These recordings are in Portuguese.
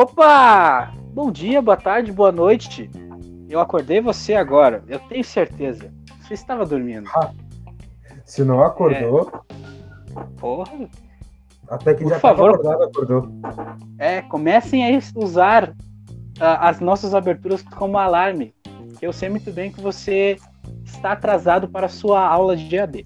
Opa! Bom dia, boa tarde, boa noite. Eu acordei você agora, eu tenho certeza. Você estava dormindo. Se não acordou, Porra. até que Por já favor. acordado, acordou. É, comecem a usar ah, as nossas aberturas como alarme. Que eu sei muito bem que você está atrasado para a sua aula de EAD.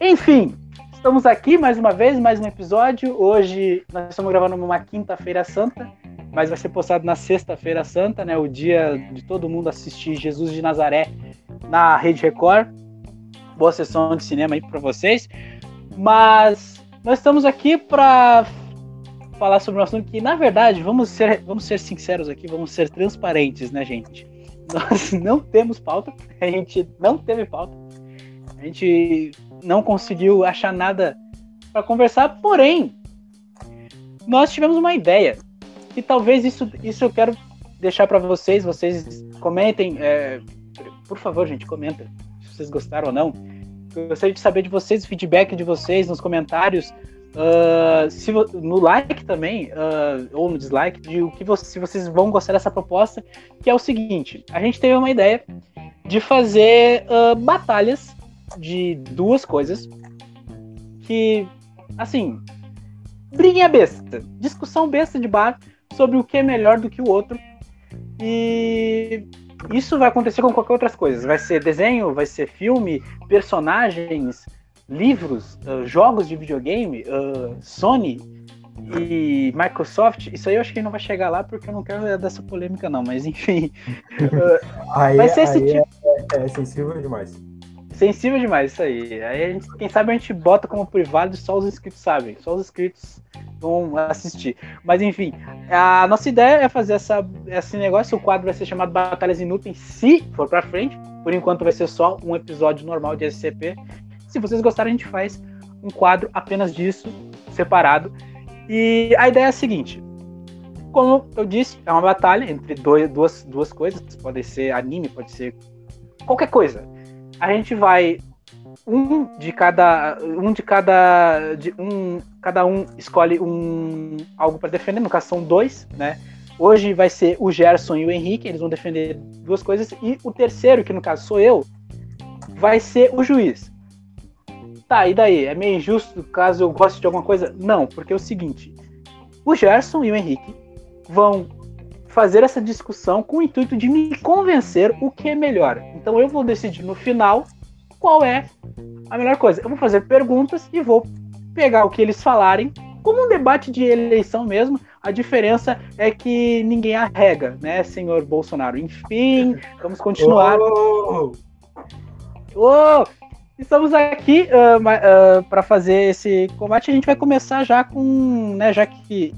Enfim, estamos aqui mais uma vez, mais um episódio. Hoje nós estamos gravando numa quinta-feira santa, mas vai ser postado na sexta-feira santa, né? O dia de todo mundo assistir Jesus de Nazaré na Rede Record. Boa sessão de cinema aí para vocês. Mas nós estamos aqui para falar sobre um assunto que, na verdade, vamos ser, vamos ser sinceros aqui, vamos ser transparentes, né, gente? Nós não temos pauta, a gente não teve pauta, a gente não conseguiu achar nada para conversar, porém, nós tivemos uma ideia, e talvez isso, isso eu quero deixar para vocês, vocês comentem, é, por favor, gente, comenta se vocês gostaram ou não. Eu gostaria de saber de vocês, feedback de vocês nos comentários, ah, se no like também, ah, ou no dislike, de o que vo- se vocês vão gostar dessa proposta, que é o seguinte: a gente teve uma ideia de fazer ah, batalhas de duas coisas que, assim, briguinha besta, discussão besta de bar sobre o que é melhor do que o outro. E isso vai acontecer com qualquer outras coisas. Vai ser desenho, vai ser filme, personagens, livros, ah, jogos de videogame, ah, Sony e Microsoft. Isso aí eu acho que não vai chegar lá porque eu não quero dessa polêmica, não. Mas enfim, Aí, Vai ser esse tipo- é, é sensível demais. sensível demais isso aí. Aí a gente, quem sabe a gente bota como privado e só os inscritos sabem. Só os inscritos vão assistir. Mas enfim, a nossa ideia é fazer essa, esse negócio. O quadro vai ser chamado Batalhas Inúteis, se for pra frente. Por enquanto vai ser só um episódio normal de SCP. Se vocês gostarem, a gente faz um quadro apenas disso, separado. E a ideia é a seguinte. Como eu disse, é uma batalha entre dois, duas, duas coisas. Pode ser anime, pode ser qualquer coisa. A gente vai um de cada um de cada de um cada um escolhe um algo para defender no caso são dois né? Hoje vai ser o Gerson e o Henrique eles vão defender duas coisas e o terceiro que no caso sou eu vai ser o juiz. Tá e daí? É meio injusto caso eu goste de alguma coisa? Não porque é o seguinte o Gerson e o Henrique vão fazer essa discussão com o intuito de me convencer o que é melhor. Então eu vou decidir no final qual é a melhor coisa. Eu vou fazer perguntas e vou pegar o que eles falarem, como um debate de eleição mesmo. A diferença é que ninguém arrega, né, senhor Bolsonaro? Enfim, vamos continuar. Oh! Ô, estamos aqui para fazer esse combate. A gente vai começar já com, né, já que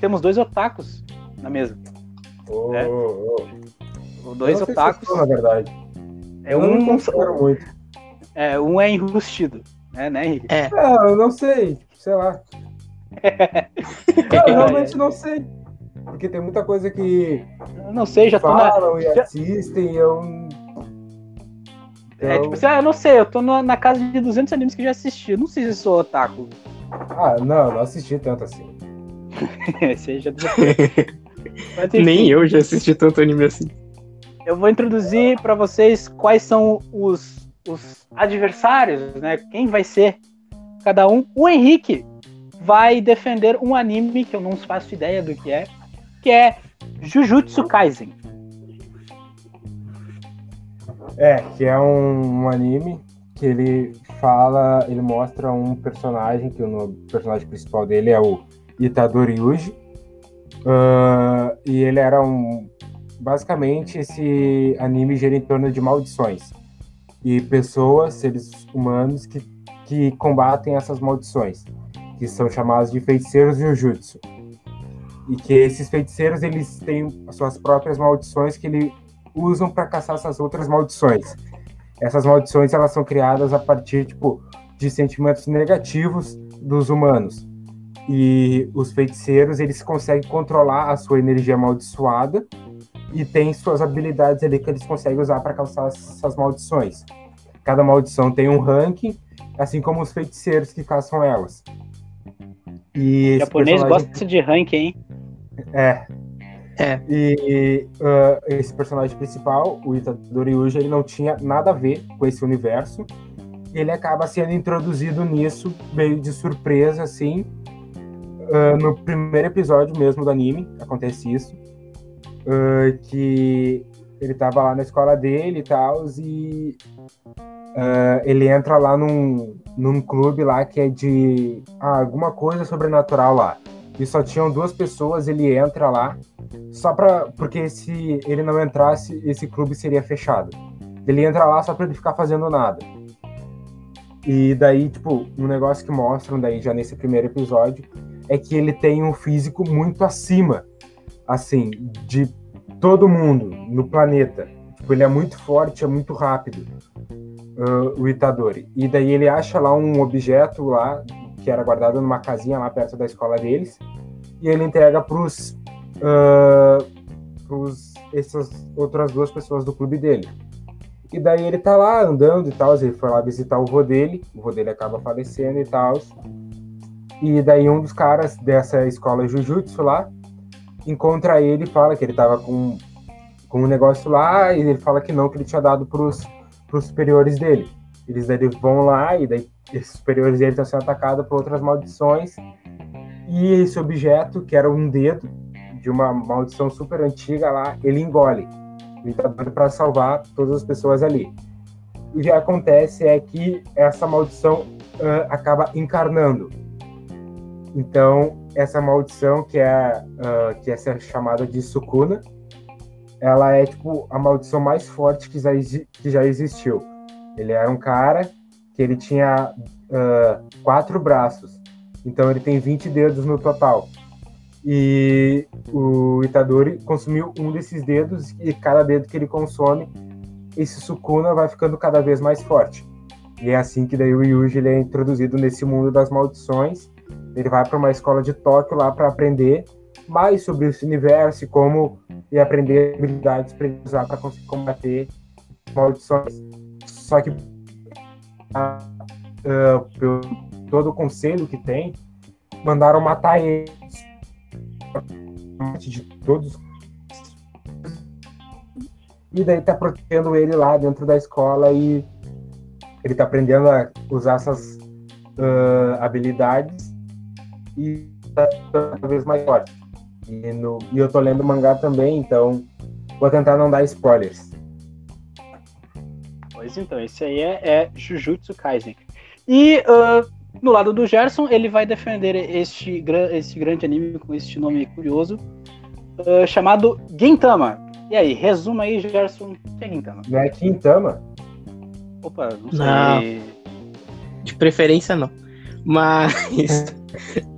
temos dois otakus na mesa. Oh, É. oh, oh. Dois não se otakus. sou, na verdade. É eu não um, considero muito. É, um é enrustido, né, né, Henrique? É, É, eu não sei, sei lá. Eu realmente não sei. Porque tem muita coisa que Eu não sei, já tô na. falam e já- assistem eu. É, Então- tipo assim, ah, eu não sei, eu tô na, na casa de 200 animes que eu já assisti. Eu não sei se eu sou otaku. Ah, não, não assisti tanto assim. Esse aí já Mas, nem eu já assisti tanto anime assim. Eu vou introduzir pra vocês quais são os, os adversários, né? Quem vai ser cada um. O Henrique vai defender um anime que eu não faço ideia do que é, que é Jujutsu Kaisen. É, que é um, um anime que ele fala, ele mostra um personagem, que o personagem principal dele é o Itadori Yuji. Ah, e ele era um. Basicamente, esse anime gira em torno de maldições. E pessoas, seres humanos, que, que combatem essas maldições. Que são chamados de feiticeiros Jujutsu. E que esses feiticeiros, eles têm as suas próprias maldições que ele usam para caçar essas outras maldições. Essas maldições elas são criadas a partir tipo de sentimentos negativos dos humanos. E os feiticeiros eles conseguem controlar a sua energia amaldiçoada e tem suas habilidades ali que eles conseguem usar para caçar essas maldições. Cada maldição tem um ranking, assim como os feiticeiros que caçam elas. E O japonês personagem- gosta de rank, hein? é. É. E uh, esse personagem principal, o Itadori Yuji, ele não tinha nada a ver com esse universo. Ele acaba sendo introduzido nisso meio de surpresa, assim. Uh, no primeiro episódio mesmo do anime, acontece isso. Uh, que ele tava lá na escola dele e tal, e ele entra lá num, num clube lá que é de ah, alguma coisa sobrenatural lá. E só tinham duas pessoas, ele entra lá só para porque se ele não entrasse, esse clube seria fechado. Ele entra lá só para ele ficar fazendo nada. E daí, tipo, um negócio que mostram daí já nesse primeiro episódio é que ele tem um físico muito acima, assim, de todo mundo no planeta. Tipo, ele é muito forte, é muito rápido, uh, o Itadori. E daí ele acha lá um objeto lá que era guardado numa casinha lá perto da escola deles e ele entrega pros uh, pros essas outras duas pessoas do clube dele. E daí ele tá lá andando e tal, ele foi lá visitar o vô dele, o vô dele acaba falecendo e tal. E daí um dos caras dessa escola Jujutsu lá encontra ele e fala que ele tava com, com um negócio lá, e ele fala que não, que ele tinha dado pros, pros superiores dele. Eles daí vão lá e daí esses superiores dele estão sendo atacados por outras maldições. E esse objeto, que era um dedo, de uma maldição super antiga lá, ele engole o Itadori para salvar todas as pessoas ali. O que acontece é que essa maldição uh, acaba encarnando. Então, essa maldição, que é, uh, que é chamada de Sukuna, ela é tipo a maldição mais forte que já, que já existiu. Ele era um cara que ele tinha uh, quatro braços, então ele tem 20 dedos no total. E o Itadori consumiu um desses dedos e cada dedo que ele consome, esse Sukuna vai ficando cada vez mais forte. E é assim que daí o Yuji ele é introduzido nesse mundo das maldições. Ele vai para uma escola de Tóquio lá para aprender mais sobre esse universo e como e aprender habilidades para usar para conseguir combater maldições. Só que uh, pelo todo o conselho que tem, mandaram matar ele de todos. E daí tá protegendo ele lá dentro da escola e ele tá aprendendo a usar essas uh, habilidades e tá cada vez mais forte. E, no, e eu tô lendo mangá também, então vou tentar não dar spoilers. Pois então, esse aí é, é Jujutsu Kaisen. E uh, no lado do Gerson, ele vai defender este, este grande anime com este nome curioso, uh, chamado Gintama. E aí, resuma aí, Gerson, o que é Gintama? Não é Gintama? Opa, não sei. Não. De preferência, não. Mas.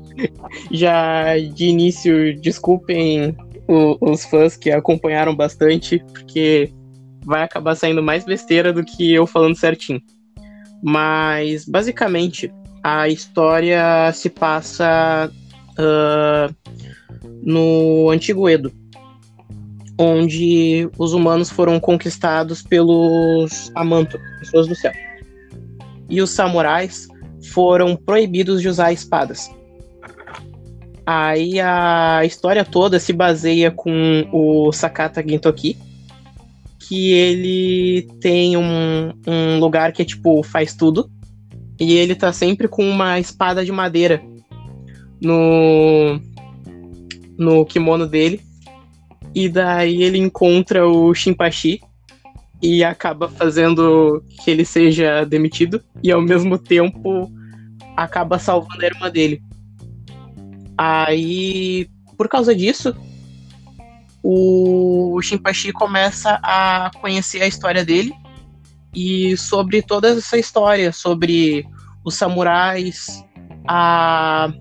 já de início, desculpem o, os fãs que acompanharam bastante, porque vai acabar saindo mais besteira do que eu falando certinho. Mas, basicamente, a história se passa uh, no Antigo Edo, onde os humanos foram conquistados pelos Amanto, pessoas do céu. E os samurais foram proibidos de usar espadas. Aí a história toda se baseia com o Sakata Gintoki, que ele tem um, um lugar que é tipo, faz tudo. E ele tá sempre com uma espada de madeira no, no kimono dele. E daí ele encontra o Shinpachi e acaba fazendo que ele seja demitido. E ao mesmo tempo acaba salvando a irmã dele. Aí, por causa disso, o Shinpachi começa a conhecer a história dele e sobre toda essa história, sobre os samurais, a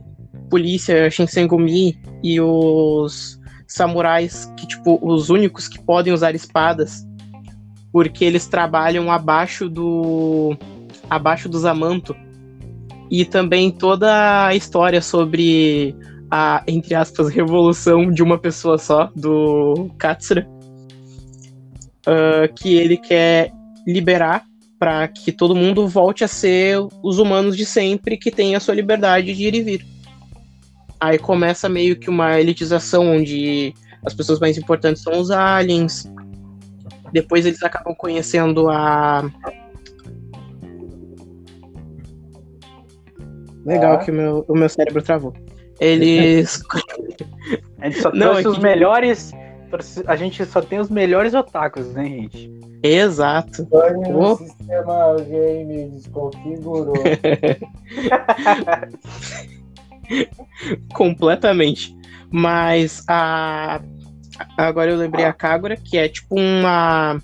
polícia Shinsengumi e os samurais que, tipo, os únicos que podem usar espadas, porque eles trabalham abaixo do abaixo do Zamanto e também toda a história sobre a, entre aspas, revolução de uma pessoa só, do Katsura, uh, que ele quer liberar para que todo mundo volte a ser os humanos de sempre que têm a sua liberdade de ir e vir. Aí começa meio que uma elitização onde as pessoas mais importantes são os aliens. Depois eles acabam conhecendo a. Legal Ah. que o meu, o meu cérebro travou. Eles. A gente só Não, trouxe é os que- melhores. A gente só tem os melhores otakus, né, gente? Exato. Oh. sistema game desconfigurou. Completamente. Mas a. Agora eu lembrei a Kagura, que é tipo uma.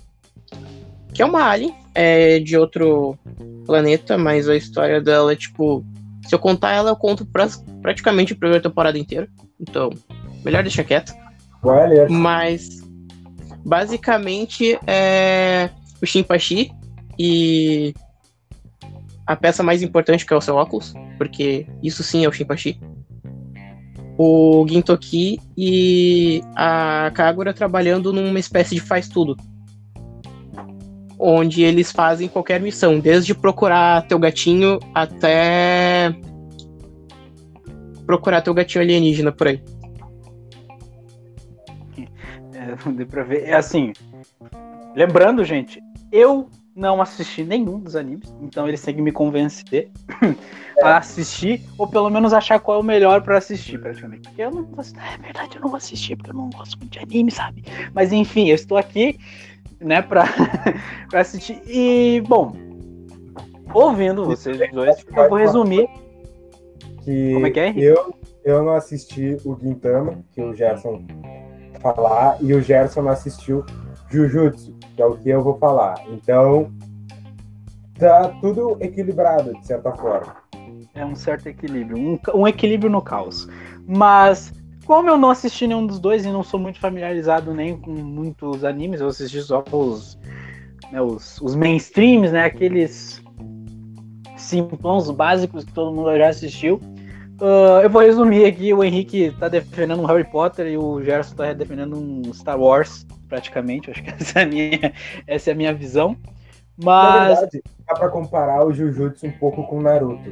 Que é uma alien, é de outro planeta, mas a história dela é tipo. Se eu contar ela, eu conto pra- praticamente a primeira temporada inteira. Então, melhor deixar quieto. Olha, Mas basicamente é o Shinpachi e a peça mais importante que é o seu óculos, porque isso sim é o Shinpachi. O Gintoki e a Kagura trabalhando numa espécie de faz tudo. Onde eles fazem qualquer missão, desde procurar teu gatinho até procurar teu gatinho alienígena por aí. É, não deu pra ver. É assim. Lembrando, gente, eu não assisti nenhum dos animes, então eles têm que me convencer a assistir, ou pelo menos achar qual é o melhor pra assistir, praticamente. Porque eu não vou É verdade, eu não vou assistir, porque eu não gosto muito de anime, sabe? Mas enfim, eu estou aqui, né, pra, pra assistir. E, bom, ouvindo vocês dois, eu vou resumir. que Como é que é, eu, eu não assisti o Gintama, que o Gerson falar, e o Gerson não assistiu Jujutsu, que é o que eu vou falar. Então, tá tudo equilibrado, de certa forma. É um certo equilíbrio, um, um equilíbrio no caos. Mas, como eu não assisti nenhum dos dois e não sou muito familiarizado nem com muitos animes, eu assisti só os, né, os, os mainstreams, né? Aqueles simplões básicos que todo mundo já assistiu. Ah, eu vou resumir aqui, o Henrique tá defendendo um Harry Potter e o Gerson tá defendendo um Star Wars, praticamente. Acho que essa é a minha, essa é a minha visão. Na Mas verdade, dá pra comparar o Jujutsu um pouco com o Naruto.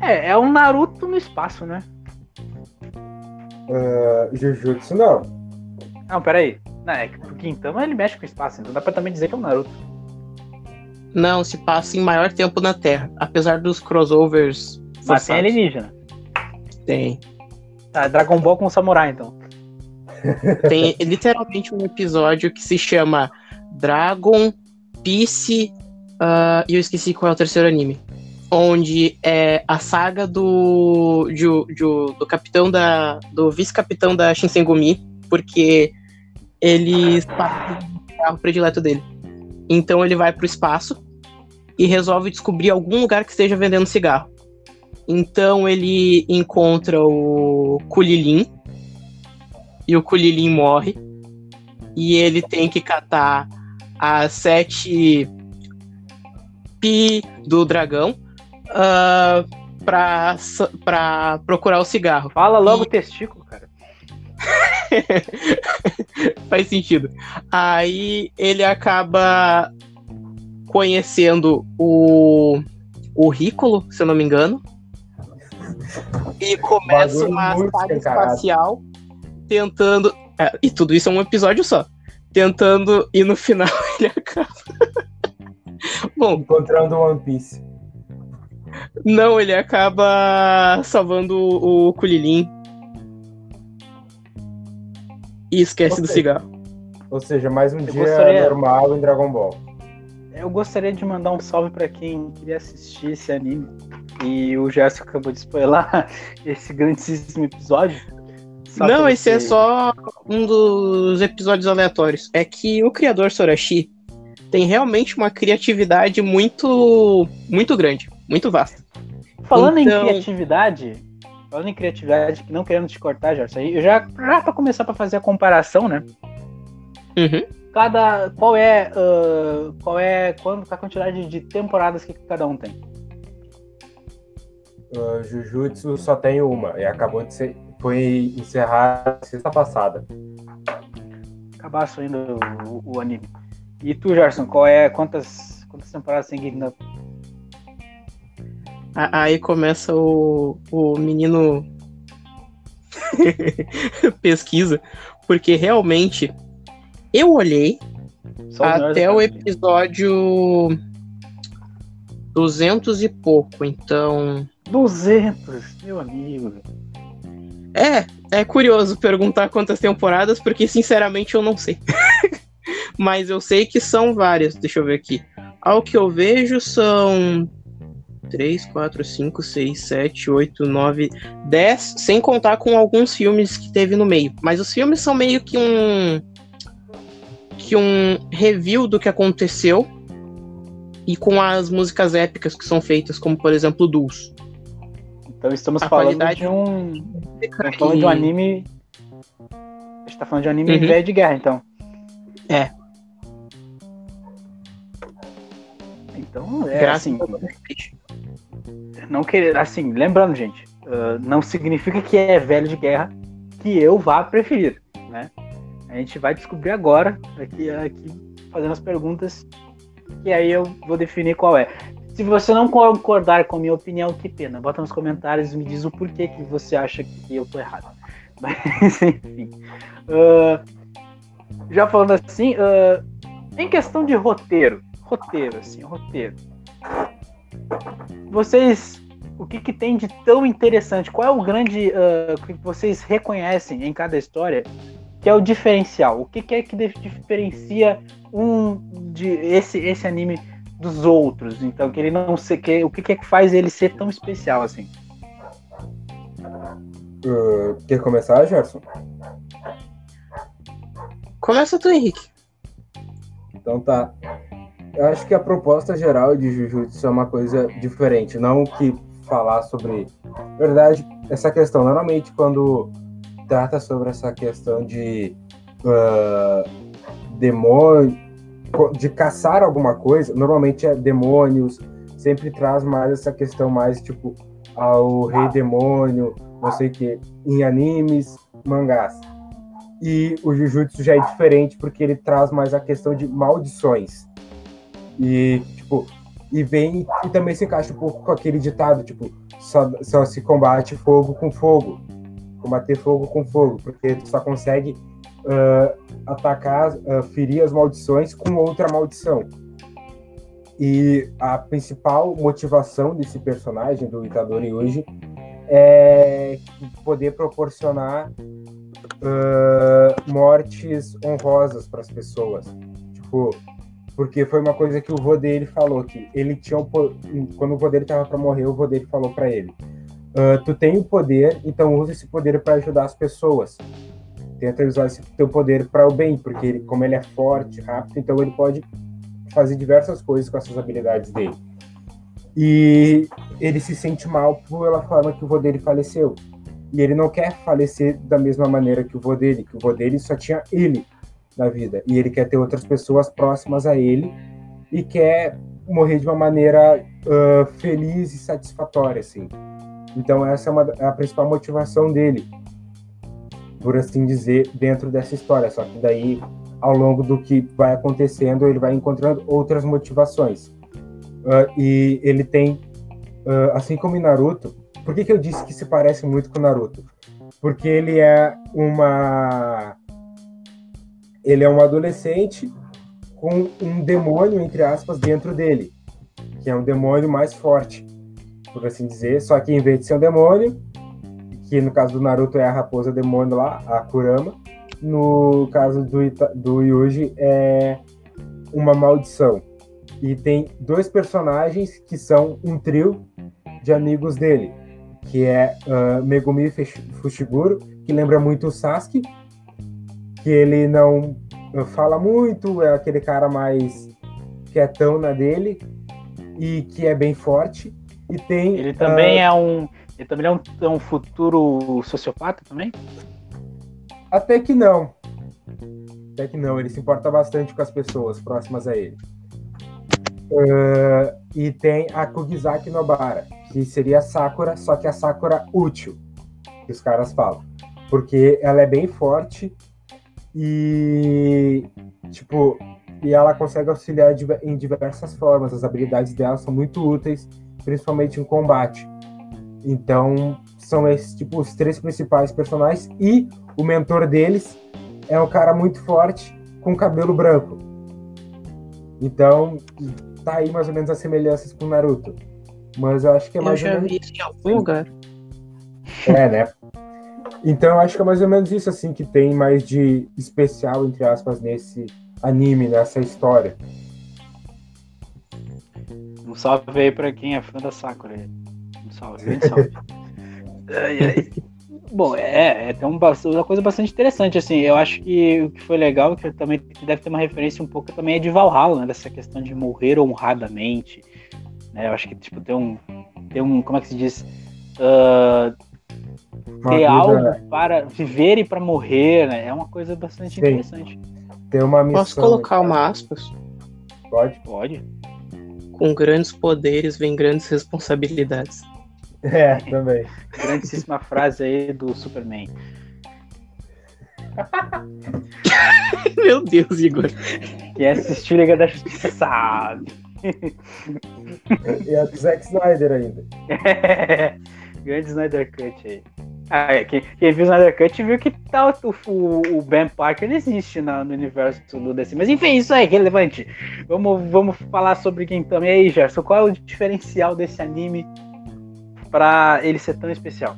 é, é um Naruto no espaço, né? Ah, Jujutsu não. Não, peraí. Não, é que o Quintama ele mexe com o espaço, então dá pra também dizer que é um Naruto. Não, se passa em maior tempo na Terra. Apesar dos crossovers Mas tem alienígena. Tem. Tá, Dragon Ball com samurai, então. Tem literalmente um episódio que se chama Dragon Peace. ah, E eu esqueci qual é o terceiro anime. Onde é a saga do. do capitão da. do vice-capitão da Shinsengumi. Porque ele passa o carro predileto dele. Então ele vai pro espaço e resolve descobrir algum lugar que esteja vendendo cigarro. Então ele encontra o Kulilin e o Kulilin morre e ele tem que catar as sete pi do dragão ah, pra, pra procurar o cigarro. Fala logo E- testículo, cara. Faz sentido. Aí ele acaba conhecendo o, o Rícolo, se eu não me engano. E começa uma saga espacial tentando. é, e tudo isso é um episódio só. Tentando, e no final ele acaba. Bom, Encontrando One Piece. Não, ele acaba salvando o Kulilin. E esquece do Ok. cigarro. Ou seja, mais um Eu dia gostaria- normal em Dragon Ball. Eu gostaria de mandar um salve pra quem queria assistir esse anime. E o Gerson acabou de spoiler esse grandíssimo episódio. Só Não, esse é só um dos episódios aleatórios. É que o criador Sorashi tem realmente uma criatividade muito muito grande, muito vasta. Falando Então- em criatividade, falando em criatividade, que não querendo te cortar, Gerson, eu já, já pra começar pra fazer a comparação, né? Uhum. Cada. Qual é. ah, qual é. Quando, a quantidade de temporadas que cada um tem? Uh, Jujutsu só tem uma e acabou de ser. Foi encerrada sexta passada. Acabaço ainda o, o anime. E tu, Gerson, qual é. Quantas, quantas temporadas tem que ainda. A- Aí começa o, o menino pesquisa, porque realmente eu olhei Só até o episódio 200 e pouco, então 200, meu amigo. é, é curioso perguntar quantas temporadas, porque sinceramente eu não sei. Mas eu sei que são várias, deixa eu ver aqui. Ao que eu vejo são 3, 4, 5, 6, 7, 8, 9, 10, sem contar com alguns filmes que teve no meio. Mas os filmes são meio que um que um review do que aconteceu e com as músicas épicas que são feitas, como por exemplo Dulce. Então estamos A falando qualidade- de um. Estamos falando de um anime. A gente tá falando de um anime Uhum. velho de guerra, então. É. Então, é Graças assim. Não querer, assim, lembrando, gente, ah, não significa que é velho de guerra que eu vá preferir, né? A gente vai descobrir agora, aqui, aqui fazendo as perguntas, e aí eu vou definir qual é. Se você não concordar com a minha opinião, que pena. Bota nos comentários e me diz o porquê que você acha que eu tô errado. Mas, enfim. Ah, já falando assim, ah, em questão de roteiro, roteiro, assim, roteiro. Vocês, o que, que tem de tão interessante? Qual é o grande ah, que vocês reconhecem em cada história que é o diferencial? O que, que é que dif- diferencia um de esse esse anime dos outros? Então, que ele não sei que o que, que é que faz ele ser tão especial assim? Uh, quer começar, Gerson? Começa tu, Henrique. Então tá. Eu acho que a proposta geral de Jujutsu é uma coisa diferente. Não que falar sobre. Na verdade, essa questão. Normalmente, quando trata sobre essa questão de ah, demônio. de caçar alguma coisa, normalmente é demônios. Sempre traz mais essa questão mais tipo ao rei demônio, não sei o que, em animes, mangás. E o Jujutsu já é diferente porque ele traz mais a questão de maldições. E, tipo, e vem e também se encaixa um pouco com aquele ditado, tipo, só, só se combate fogo com fogo. Combater fogo com fogo, porque tu só consegue ah, atacar, ah, ferir as maldições com outra maldição. E a principal motivação desse personagem, do Itadori Yuji, é poder proporcionar ah, mortes honrosas para as pessoas. Tipo, porque foi uma coisa que o vô dele falou que ele tinha o quando o vô dele tava para morrer, o vô dele falou para ele: "Ah, tu tem o poder, então usa esse poder para ajudar as pessoas. Tenta usar esse teu poder para o bem, porque ele, como ele é forte, rápido, então ele pode fazer diversas coisas com essas habilidades dele. E ele se sente mal pela forma que o vô dele faleceu. E ele não quer falecer da mesma maneira que o vô dele, que o vô dele só tinha ele na vida. E ele quer ter outras pessoas próximas a ele e quer morrer de uma maneira ah, feliz e satisfatória, assim. Então essa é, uma, é a principal motivação dele, por assim dizer, dentro dessa história. Só que daí, ao longo do que vai acontecendo, ele vai encontrando outras motivações. Ah, e ele tem, ah, assim como em Naruto, por que, que eu disse que se parece muito com Naruto? Porque ele é uma ele é um adolescente com um demônio, entre aspas, dentro dele, que é um demônio mais forte, por assim dizer. Só que em vez de ser um demônio, que no caso do Naruto é a raposa demônio lá, a Kurama, no caso do, Ita- do Yuji é uma maldição. E tem dois personagens que são um trio de amigos dele, que é ah, Megumi Fush- Fushiguro, que lembra muito o Sasuke, que ele não uh, fala muito, é aquele cara mais quietão na dele e que é bem forte. E tem Ele também ah, é um. Ele também é um, é um futuro sociopata também? até que não. Até que não, ele se importa bastante com as pessoas próximas a ele. Ah, e tem a Kugizaki Nobara, que seria a Sakura, só que a Sakura útil, que os caras falam. Porque ela é bem forte e, tipo, e ela consegue auxiliar em diversas formas. As habilidades dela são muito úteis, principalmente em combate. Então, são esses, tipo, os três principais personagens. E o mentor deles é um cara muito forte com cabelo branco. Então, tá aí mais ou menos as semelhanças com Naruto. Mas eu acho que é mais eu já menos. vi isso em algum lugar. É, né? Então eu acho que é mais ou menos isso assim que tem mais de especial, entre aspas, nesse anime, nessa história. Um salve aí pra quem é fã da Sakura. Um salve, grande salve. Ai, ai. Bom, é, é tem um, uma coisa bastante interessante, assim, eu acho que o que foi legal, que também deve ter uma referência um pouco também é de Valhalla, né, dessa questão de morrer honradamente, né, eu acho que, tipo, tem um, tem um, como é que se diz, Ah, Uma ter vida- algo para viver e para morrer, né, é uma coisa bastante Sim. interessante. Tem uma missão. Posso colocar uma aspas? Pode? Pode? Com grandes poderes vem grandes responsabilidades. É, também. Grandíssima frase aí do Superman. Meu Deus, Igor. Quem assistiu Liga da Justiça sabe. E a do Zack Snyder ainda. Grande Snyder Cut aí. Ah, é, quem, quem viu o Snyder Cut viu que tal o, o, Ben Parker existe na- no universo do DC. Mas enfim, isso aí, relevante. Vamos, vamos falar sobre Gintama. E aí, Gerson, qual é o diferencial desse anime pra ele ser tão especial?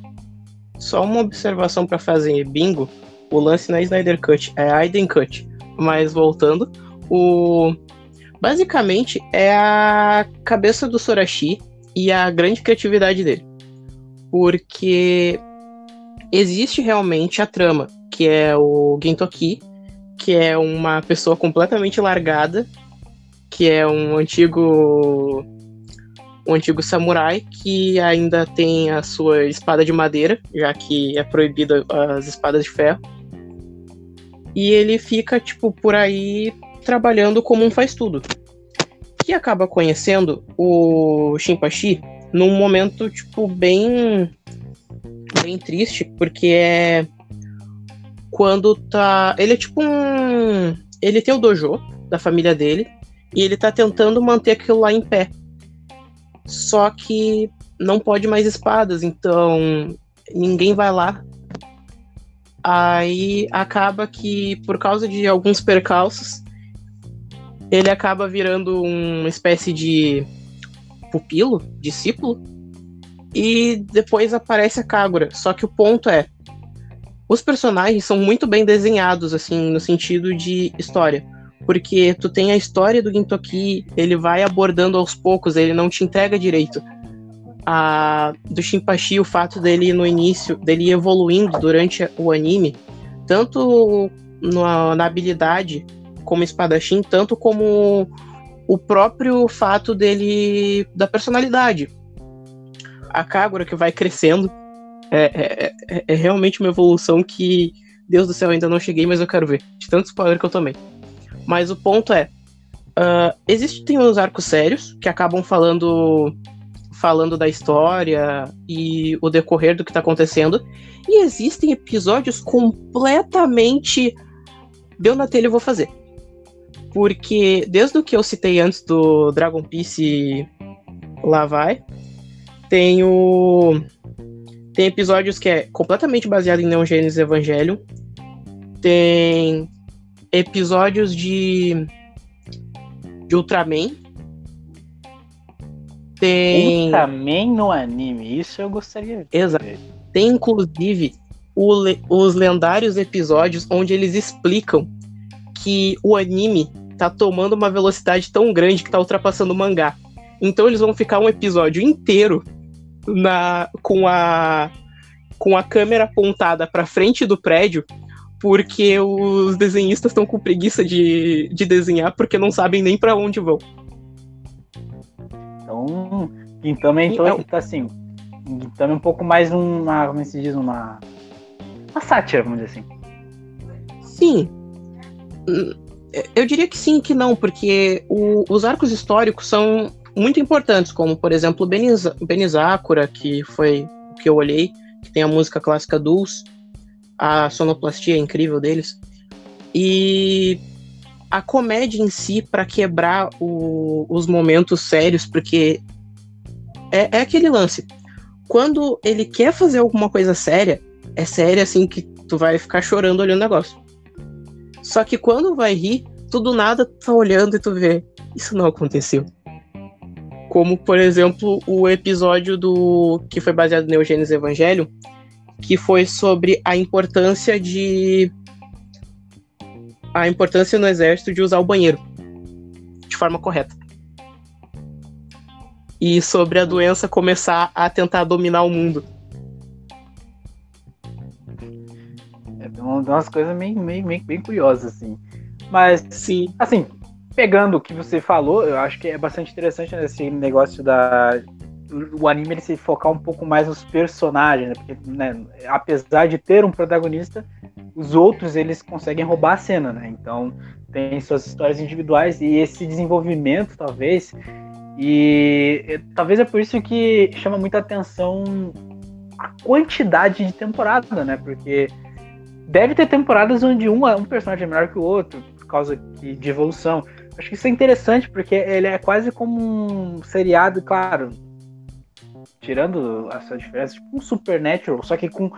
Só uma observação pra fazer bingo. O lance não é Snyder Cut, é Aiden Cut. Mas voltando, o basicamente é a cabeça do Sorashi e a grande criatividade dele. Porque existe realmente a trama, que é o Gintoki, que é uma pessoa completamente largada, que é um antigo um antigo samurai que ainda tem a sua espada de madeira, já que é proibida as espadas de ferro. E ele fica, tipo, por aí trabalhando como um faz-tudo. Que acaba conhecendo o Shinpachi num momento, tipo, bem. bem triste, porque é. Quando tá. Ele é tipo um. Ele tem o dojo da família dele. E ele tá tentando manter aquilo lá em pé. Só que não pode mais espadas, então ninguém vai lá. Aí acaba que, por causa de alguns percalços, ele acaba virando uma espécie de pupilo, discípulo, e depois aparece a Kagura. Só que o ponto é, os personagens são muito bem desenhados, assim, no sentido de história. Porque tu tem a história do Gintoki, ele vai abordando aos poucos, ele não te entrega direito. A, do Shinpachi, o fato dele no início, dele evoluindo durante o anime, tanto na, na habilidade como espadachim, tanto como o próprio fato dele, da personalidade. A Kagura que vai crescendo, é, é, é, é realmente uma evolução que, Deus do céu, ainda não cheguei, mas eu quero ver, de tanto spoiler que eu tomei. Mas o ponto é, uh, existem os arcos sérios que acabam falando falando da história e o decorrer do que tá acontecendo, e existem episódios completamente deu na telha eu vou fazer. Porque desde o que eu citei antes do Dragon Piece lá vai, tem o tem episódios que é completamente baseado em Neon Genesis Evangelion. Tem episódios de de Ultraman. Tem Ultraman no anime, isso eu gostaria de ver. Exato. Tem inclusive o os lendários episódios onde eles explicam que o anime tá tomando uma velocidade tão grande que tá ultrapassando o mangá. Então eles vão ficar um episódio inteiro na com a com a câmera apontada para frente do prédio porque os desenhistas estão com preguiça de, de desenhar porque não sabem nem para onde vão. Então, Gintama então, Então- tá assim. Gintama é um pouco mais uma. Como se diz? Uma. Uma sátira, vamos dizer assim. Sim. Eu diria que sim, que não, porque o- os arcos históricos são muito importantes, como, por exemplo, o Beniza- Benizakura, que foi o que eu olhei, que tem a música clássica Dulce, a sonoplastia incrível deles, e a comédia em si, para quebrar o- os momentos sérios, porque é, é aquele lance. quando ele quer fazer alguma coisa séria, é séria assim que tu vai ficar chorando olhando o negócio. Só que quando vai rir, tu do nada tá olhando e tu vê, isso não aconteceu. Como, por exemplo, o episódio do que foi baseado no Eugênio Evangelho, que foi sobre a importância de a importância no exército de usar o banheiro de forma correta. E sobre a doença começar a tentar dominar o mundo. Umas coisas meio, meio, meio, bem curiosas, assim. Mas, Sim. assim, pegando o que você falou, eu acho que é bastante interessante nesse negócio da. O anime ele se focar um pouco mais nos personagens, né? Porque, né, apesar de ter um protagonista, os outros eles conseguem roubar a cena, né? Então tem suas histórias individuais e esse desenvolvimento, talvez, e talvez é por isso que chama muita atenção a quantidade de temporada, né? Porque deve ter temporadas onde um, um personagem é melhor que o outro, por causa de evolução. Acho que isso é interessante, porque ele é quase como um seriado, claro, tirando essa diferença, tipo um Supernatural, só que com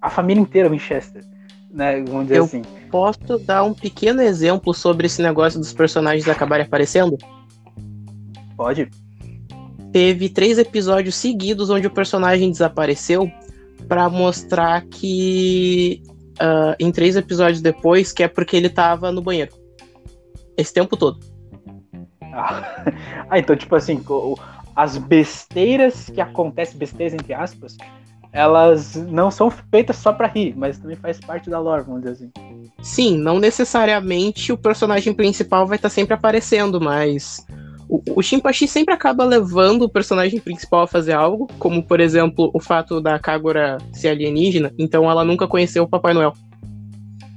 a família inteira Winchester, né? Vamos dizer Eu assim. Posso dar um pequeno exemplo sobre esse negócio dos personagens acabarem aparecendo? Pode. Teve três episódios seguidos onde o personagem desapareceu para mostrar que uh, em três episódios depois, que é porque ele tava no banheiro. Esse tempo todo. Ah, ah então, tipo assim, as besteiras que acontecem, besteiras entre aspas, elas não são feitas só para rir, mas também faz parte da lore, vamos dizer assim. Sim, não necessariamente o personagem principal vai estar tá sempre aparecendo, mas o, Shinpachi sempre acaba levando o personagem principal a fazer algo, como por exemplo o fato da Kagura ser alienígena, então ela nunca conheceu o Papai Noel.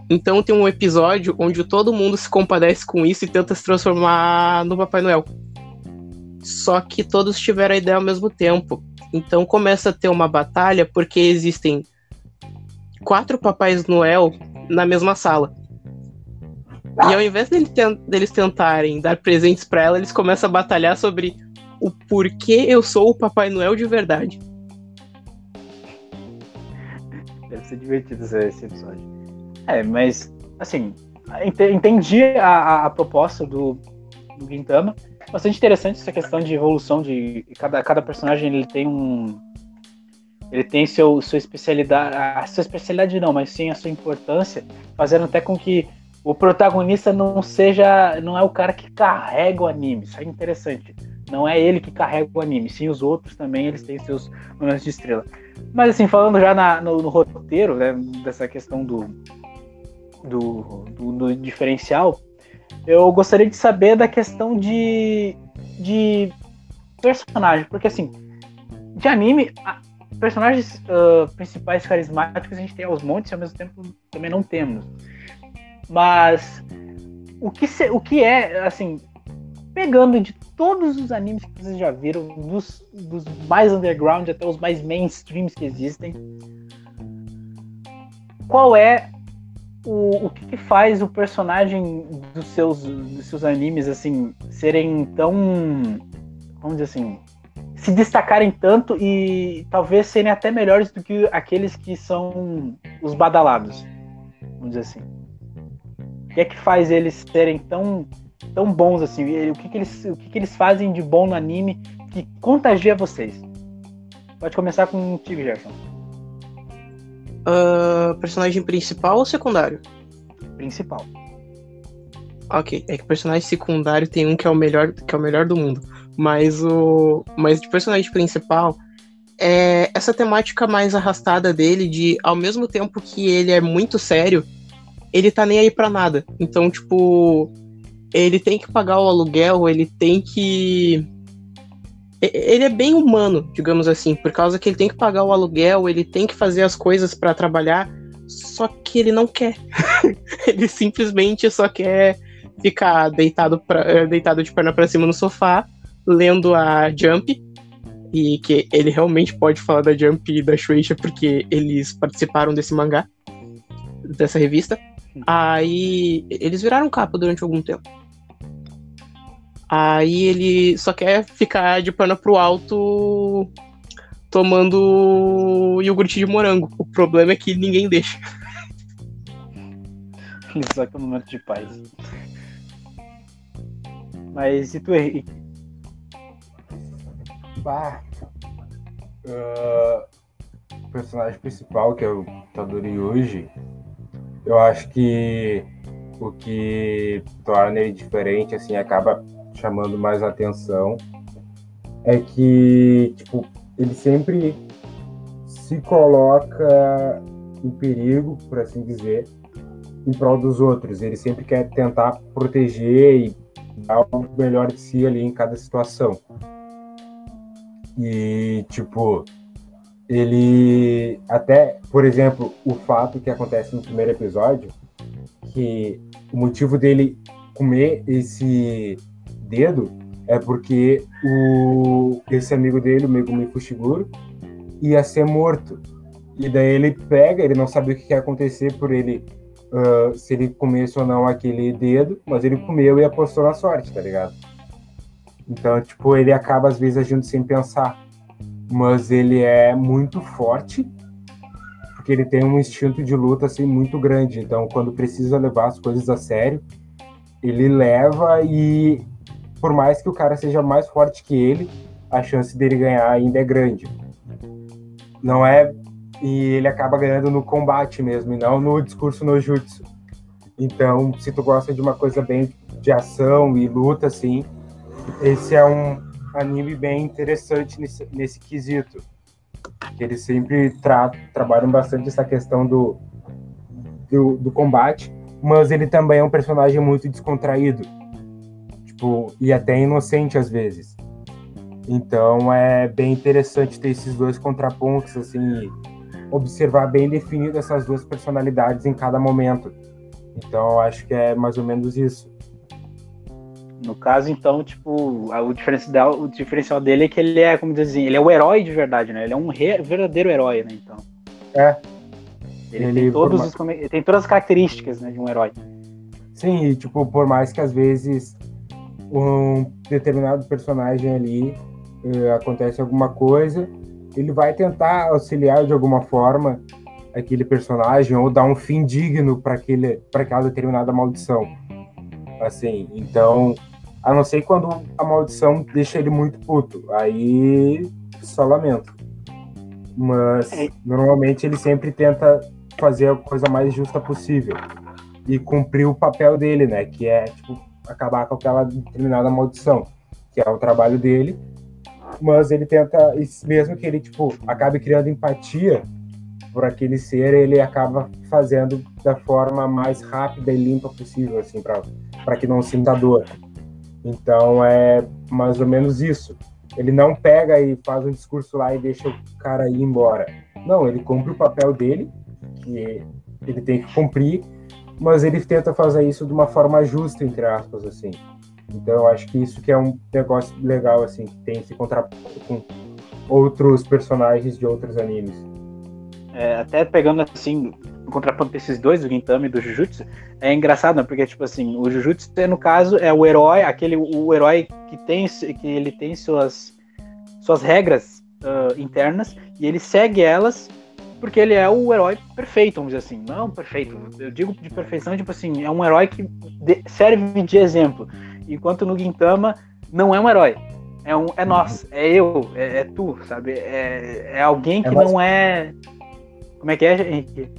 Então tem um episódio onde todo mundo se compadece com isso e tenta se transformar no Papai Noel. Só que todos tiveram a ideia ao mesmo tempo. Então começa a ter uma batalha porque existem quatro Papais Noel na mesma sala. E ao invés deles tentarem dar presentes para ela, eles começam a batalhar sobre o porquê eu sou o Papai Noel de verdade. Deve ser divertido esse episódio. É, mas, assim, entendi a, a, a proposta do, do Gintama. Bastante interessante essa questão de evolução de cada, cada personagem ele tem um ele tem seu sua especialidade, a sua especialidade não, mas sim a sua importância, fazendo até com que o protagonista não seja. não é o cara que carrega o anime. Isso é interessante. Não é ele que carrega o anime, sim os outros também, eles têm seus momentos de estrela. Mas assim, falando já na, no, no, roteiro, né, dessa questão do, do, do, do, diferencial, eu gostaria de saber da questão de, de personagem, porque assim, de anime, personagens uh, principais carismáticos a gente tem aos montes e ao mesmo tempo também não temos. Mas o que, se, o que é, assim, pegando de todos os animes que vocês já viram, dos, dos mais underground até os mais mainstreams que existem, qual é o, o que, que, faz o personagem dos seus, dos seus animes assim serem tão vamos dizer assim se destacarem tanto e talvez serem até melhores do que aqueles que são os badalados vamos dizer assim que é que faz eles serem tão, tão bons assim? O que, que, eles, o que, que eles fazem de bom no anime que contagia vocês? Pode começar com o Tig Gerson. Uh, personagem principal ou secundário? Principal. Ok, é que personagem secundário tem um que é o melhor, que é o melhor do mundo. Mas o. Mas de personagem principal, é essa temática mais arrastada dele de ao mesmo tempo que ele é muito sério, ele tá nem aí para nada. Então, tipo, ele tem que pagar o aluguel, ele tem que. Ele é bem humano, digamos assim, por causa que ele tem que pagar o aluguel, ele tem que fazer as coisas para trabalhar, só que ele não quer. ele simplesmente só quer ficar deitado, pra, eh, deitado de perna para cima no sofá, lendo a Jump, e que ele realmente pode falar da Jump e da Shueisha porque eles participaram desse mangá, dessa revista. Aí eles viraram capa durante algum tempo. Aí ele só quer ficar de pano pro alto tomando iogurte de morango. O problema é que ninguém deixa. Só que é um momento de paz. Mas e tu, Henrique? Bah. Uh, o personagem principal, que é o Tadori Yuji, eu acho que o que torna ele diferente, assim, acaba chamando mais atenção, é que, tipo, ele sempre se coloca em perigo, por assim dizer, em prol dos outros. Ele sempre quer tentar proteger e dar o melhor de si ali em cada situação. E, tipo, ele até, por exemplo, o fato que acontece no primeiro episódio, que o motivo dele comer esse dedo é porque o, esse amigo dele, o Megumi Fushiguro, ia ser morto. E daí ele pega, ele não sabia o que ia acontecer por ele, uh, se ele comesse ou não aquele dedo, mas ele comeu e apostou na sorte, tá ligado? Então, tipo, ele acaba às vezes agindo sem pensar. Mas ele é muito forte, porque ele tem um instinto de luta assim muito grande. Então, quando precisa levar as coisas a sério, ele leva e por mais que o cara seja mais forte que ele, a chance dele ganhar ainda é grande. Não é. E ele acaba ganhando no combate mesmo, e não no discurso no jutsu. Então, se tu gosta de uma coisa bem de ação e luta, assim, esse é um anime bem interessante nesse, nesse quesito. Eles sempre tra trabalham bastante essa questão do, do, do combate, mas ele também é um personagem muito descontraído tipo, e até inocente às vezes. Então é bem interessante ter esses dois contrapontos, assim, observar bem definido essas duas personalidades em cada momento. Então acho que é mais ou menos isso. No caso, então, tipo, o diferencial, o diferencial dele é que ele é, como dizer assim, ele é o herói de verdade, né? Ele é um re, verdadeiro herói, né? Então. É. Ele, ele tem, todos os, tem todas as características né, de um herói. Sim, e tipo, por mais que às vezes um determinado personagem ali uh, acontece alguma coisa, ele vai tentar auxiliar de alguma forma aquele personagem ou dar um fim digno para aquele para aquela determinada maldição. Assim, então, a não ser quando a maldição deixa ele muito puto, aí só lamento. Mas é. normalmente ele sempre tenta fazer a coisa mais justa possível e cumprir o papel dele, né, que é tipo acabar com aquela determinada maldição, que é o trabalho dele. Mas ele tenta, mesmo que ele tipo acabe criando empatia por aquele ser, ele acaba fazendo da forma mais rápida e limpa possível, assim, para que não sinta dor. Então é mais ou menos isso. Ele não pega e faz um discurso lá e deixa o cara ir embora. Não, ele cumpre o papel dele, que ele tem que cumprir, mas ele tenta fazer isso de uma forma justa, entre aspas, assim. Então eu acho que isso que é um negócio legal, assim, que tem esse contraponto com outros personagens de outros animes. É, até pegando, assim, contraponto desses dois, do Gintama e do Jujutsu, é engraçado, né? Porque, tipo assim, o Jujutsu, no caso, é o herói, aquele, o herói que tem, que ele tem suas, suas regras uh, internas, e ele segue elas porque ele é o herói perfeito, vamos dizer assim. Não perfeito, eu digo de perfeição, tipo assim, é um herói que serve de exemplo. Enquanto no Gintama não é um herói. É, um, é nós, é eu, é, é tu, sabe? É, é alguém que é não é. Como é que é, Henrique?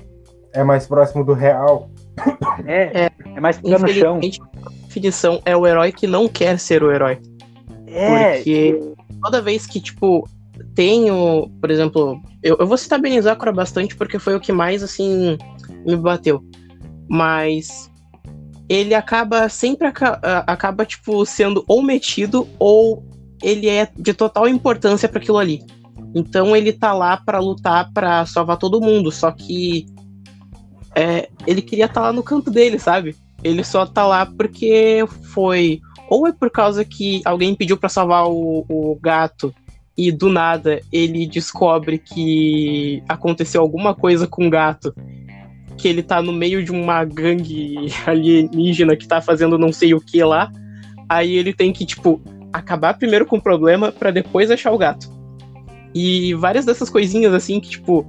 É mais próximo do real. É, é, é mais pé no chão. A definição é o herói que não quer ser o herói. É. Porque toda vez que, tipo, tenho, por exemplo, eu, eu vou citar Benizakura bastante porque foi o que mais, assim, me bateu. Mas ele acaba sempre acaba, tipo, sendo ou metido ou ele é de total importância para aquilo ali. Então ele tá lá para lutar para salvar todo mundo, só que é, ele queria estar tá lá no canto dele, sabe? Ele só tá lá porque foi ou é por causa que alguém pediu para salvar o, o gato e do nada ele descobre que aconteceu alguma coisa com o gato, que ele tá no meio de uma gangue alienígena que tá fazendo não sei o que lá. Aí ele tem que, tipo, acabar primeiro com o problema para depois achar o gato. E várias dessas coisinhas assim que, tipo,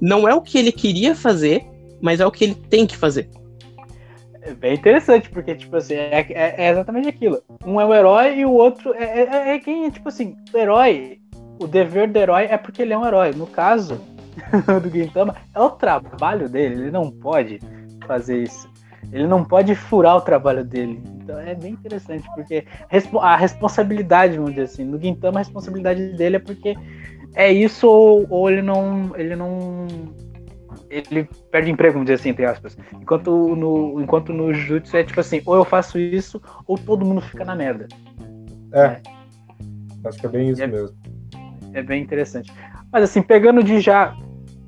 não é o que ele queria fazer, mas é o que ele tem que fazer. É bem interessante, porque, tipo assim, é, é, é exatamente aquilo. Um é o herói e o outro é, é, é quem, tipo assim, o herói, o dever do herói é porque ele é um herói. No caso do Gintama, é o trabalho dele, ele não pode fazer isso. Ele não pode furar o trabalho dele. Então é bem interessante, porque a responsabilidade, vamos dizer assim, no Gintama a responsabilidade dele é porque é isso ou, ou ele não. ele não ele perde emprego, vamos dizer assim, entre aspas. Enquanto no, enquanto no Jujutsu é tipo assim, ou eu faço isso, ou todo mundo fica na merda. É. é. Acho que é bem isso é, mesmo. É bem interessante. Mas assim, pegando de já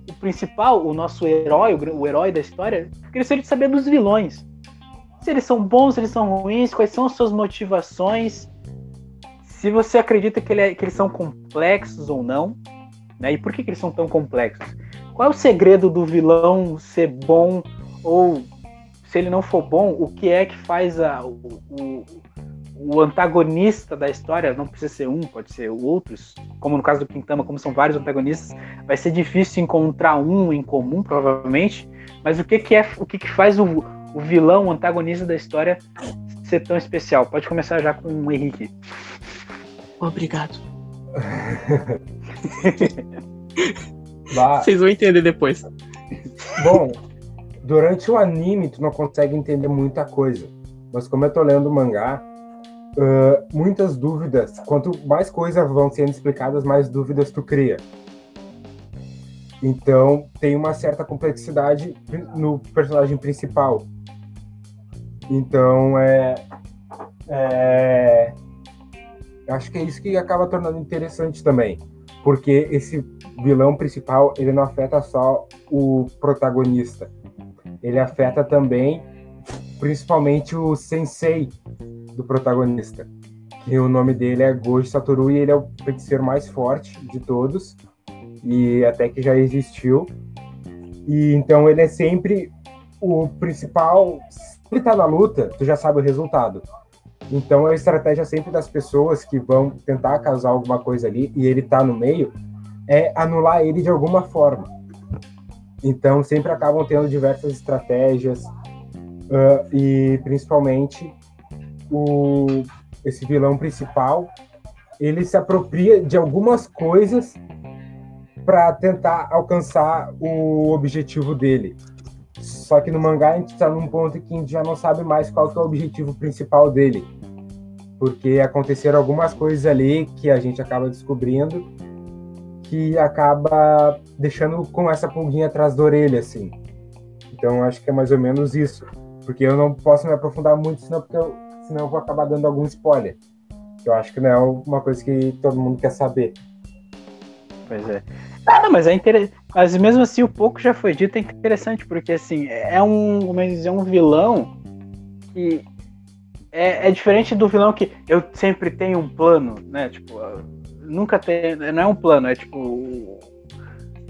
o principal, o nosso herói, o, o herói da história, eu gostaria de saber dos vilões. Se eles são bons, se eles são ruins, quais são as suas motivações, se você acredita que, ele é, que eles são complexos ou não, né? E por que, que eles são tão complexos? Qual é o segredo do vilão ser bom ou se ele não for bom, o que é que faz a, o, o, o, antagonista da história, não precisa ser um, pode ser outros, como no caso do Quintama, como são vários antagonistas, vai ser difícil encontrar um em comum, provavelmente, mas o que, que é o que, que faz o, o vilão, o antagonista da história ser tão especial? Pode começar já com o Henrique. Obrigado. Vocês vão entender depois. Bom, durante o anime tu não consegue entender muita coisa. Mas como eu tô lendo o mangá, uh, muitas dúvidas. Quanto mais coisas vão sendo explicadas, mais dúvidas tu cria. Então tem uma certa complexidade no personagem principal. Então é, é acho que é isso que acaba tornando interessante também, porque esse vilão principal, ele não afeta só o protagonista. Ele afeta também, principalmente, o sensei do protagonista. E o nome dele é Gojo Satoru e ele é o feiticeiro mais forte de todos. E até que já existiu. E então ele é sempre o principal. Se ele tá na luta, tu já sabe o resultado. Então a estratégia sempre das pessoas que vão tentar causar alguma coisa ali e ele tá no meio é anular ele de alguma forma. Então, sempre acabam tendo diversas estratégias uh, e, principalmente, o, esse vilão principal ele se apropria de algumas coisas para tentar alcançar o objetivo dele. Só que no mangá a gente está num ponto que a gente já não sabe mais qual é o objetivo principal dele. Porque aconteceram algumas coisas ali que a gente acaba descobrindo que acaba deixando com essa pulguinha atrás da orelha, assim. Então acho que é mais ou menos isso. Porque eu não posso me aprofundar muito, senão, porque eu, senão eu vou acabar dando algum spoiler. Eu acho que não é uma coisa que todo mundo quer saber. Pois é. Ah, mas é interessante. Mas mesmo assim, o pouco já foi dito é interessante, porque assim, é um, como é dizer, um vilão que é, é, diferente do vilão que eu sempre tenho um plano, né? Tipo, nunca tem. Não é um plano, é tipo.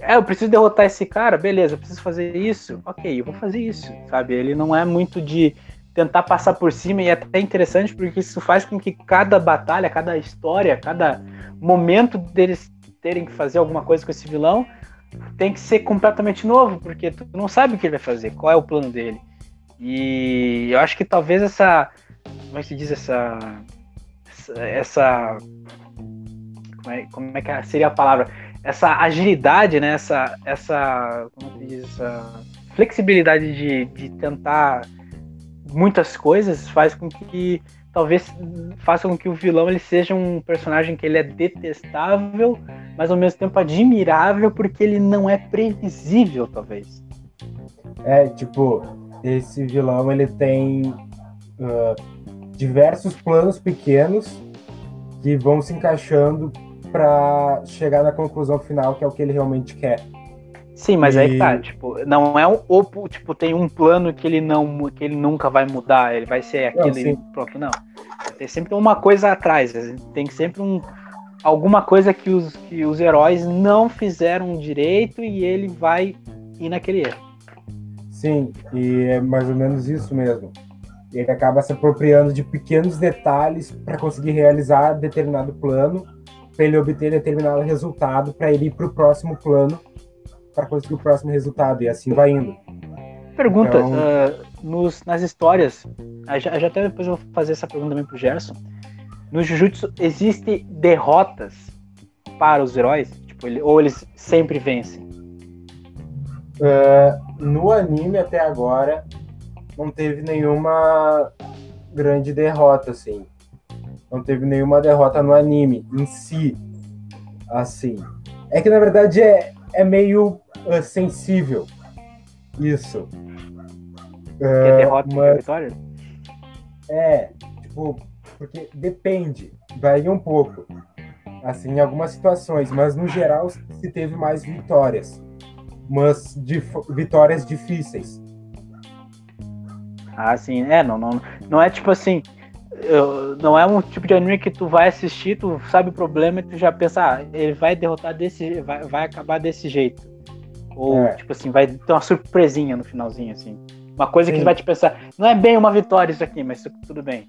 É, eu preciso derrotar esse cara, beleza, eu preciso fazer isso, ok, eu vou fazer isso, sabe? Ele não é muito de tentar passar por cima e é até interessante porque isso faz com que cada batalha, cada história, cada momento deles terem que fazer alguma coisa com esse vilão tem que ser completamente novo, porque tu não sabe o que ele vai fazer, qual é o plano dele. E eu acho que talvez essa. Como é que se diz essa. Essa como é, como é que é, seria a palavra? Essa agilidade, né? Essa, essa, como se diz, essa flexibilidade de, de tentar muitas coisas faz com que talvez faça com que o vilão ele seja um personagem que ele é detestável, mas ao mesmo tempo admirável porque ele não é previsível, talvez. É, tipo, esse vilão ele tem uh, diversos planos pequenos que vão se encaixando para chegar na conclusão final, que é o que ele realmente quer. Sim, mas e... aí tá, tipo, não é um opo, tipo, tem um plano que ele não que ele nunca vai mudar, ele vai ser aquele pronto, não. Tem sempre uma coisa atrás, tem sempre um alguma coisa que os que os heróis não fizeram direito e ele vai ir naquele erro. Sim, e é mais ou menos isso mesmo. Ele acaba se apropriando de pequenos detalhes para conseguir realizar determinado plano para ele obter determinado resultado, para ele ir para o próximo plano, para conseguir o próximo resultado, e assim vai indo. Pergunta, então... uh, nos, nas histórias, já, já até depois eu vou fazer essa pergunta também pro Gerson, no Jujutsu existe derrotas para os heróis? Tipo, ele, ou eles sempre vencem? Uh, no anime até agora não teve nenhuma grande derrota, assim. Não teve nenhuma derrota no anime em si. Assim. É que na verdade é, é meio uh, sensível. Isso. Uh, é derrota mas... vitória? É, tipo, porque depende, varia um pouco. Assim, em algumas situações, mas no geral se teve mais vitórias. Mas vitórias difíceis. Ah, sim. É, não, não, não é tipo assim. Eu, não é um tipo de anime que tu vai assistir, tu sabe o problema e tu já pensa, ah, ele vai derrotar desse. vai, vai acabar desse jeito. Ou, é. tipo assim, vai ter uma surpresinha no finalzinho, assim. Uma coisa sim. que vai te pensar, não é bem uma vitória isso aqui, mas tudo bem.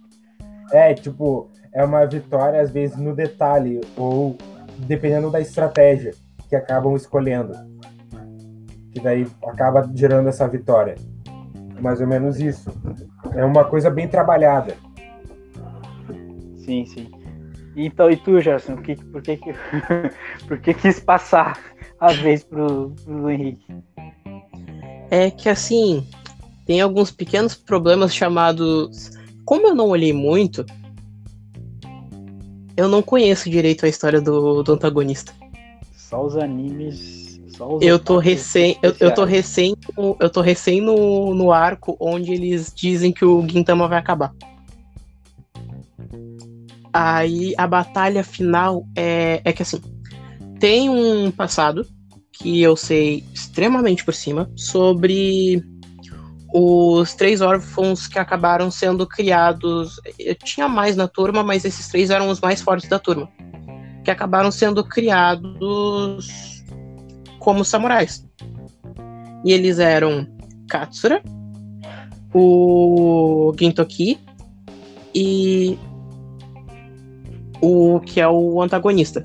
É, tipo, é uma vitória às vezes no detalhe, ou dependendo da estratégia que acabam escolhendo. Que daí acaba gerando essa vitória. Mais ou menos isso. É uma coisa bem trabalhada. Sim, sim. Então, e tu, Gerson, que, por, que, que, por que quis passar a vez pro, pro Henrique? É que assim, tem alguns pequenos problemas chamados como eu não olhei muito, eu não conheço direito a história do, do antagonista. Só os animes. Só os eu tô recém. Eu, eu tô recém. Eu tô recém no, no arco onde eles dizem que o Gintama vai acabar. Aí a batalha final é, é que assim. Tem um passado que eu sei extremamente por cima sobre os três órfãos que acabaram sendo criados. Eu tinha mais na turma, mas esses três eram os mais fortes da turma. Que acabaram sendo criados como samurais. E eles eram Katsura, o Gintoki e o que é o antagonista.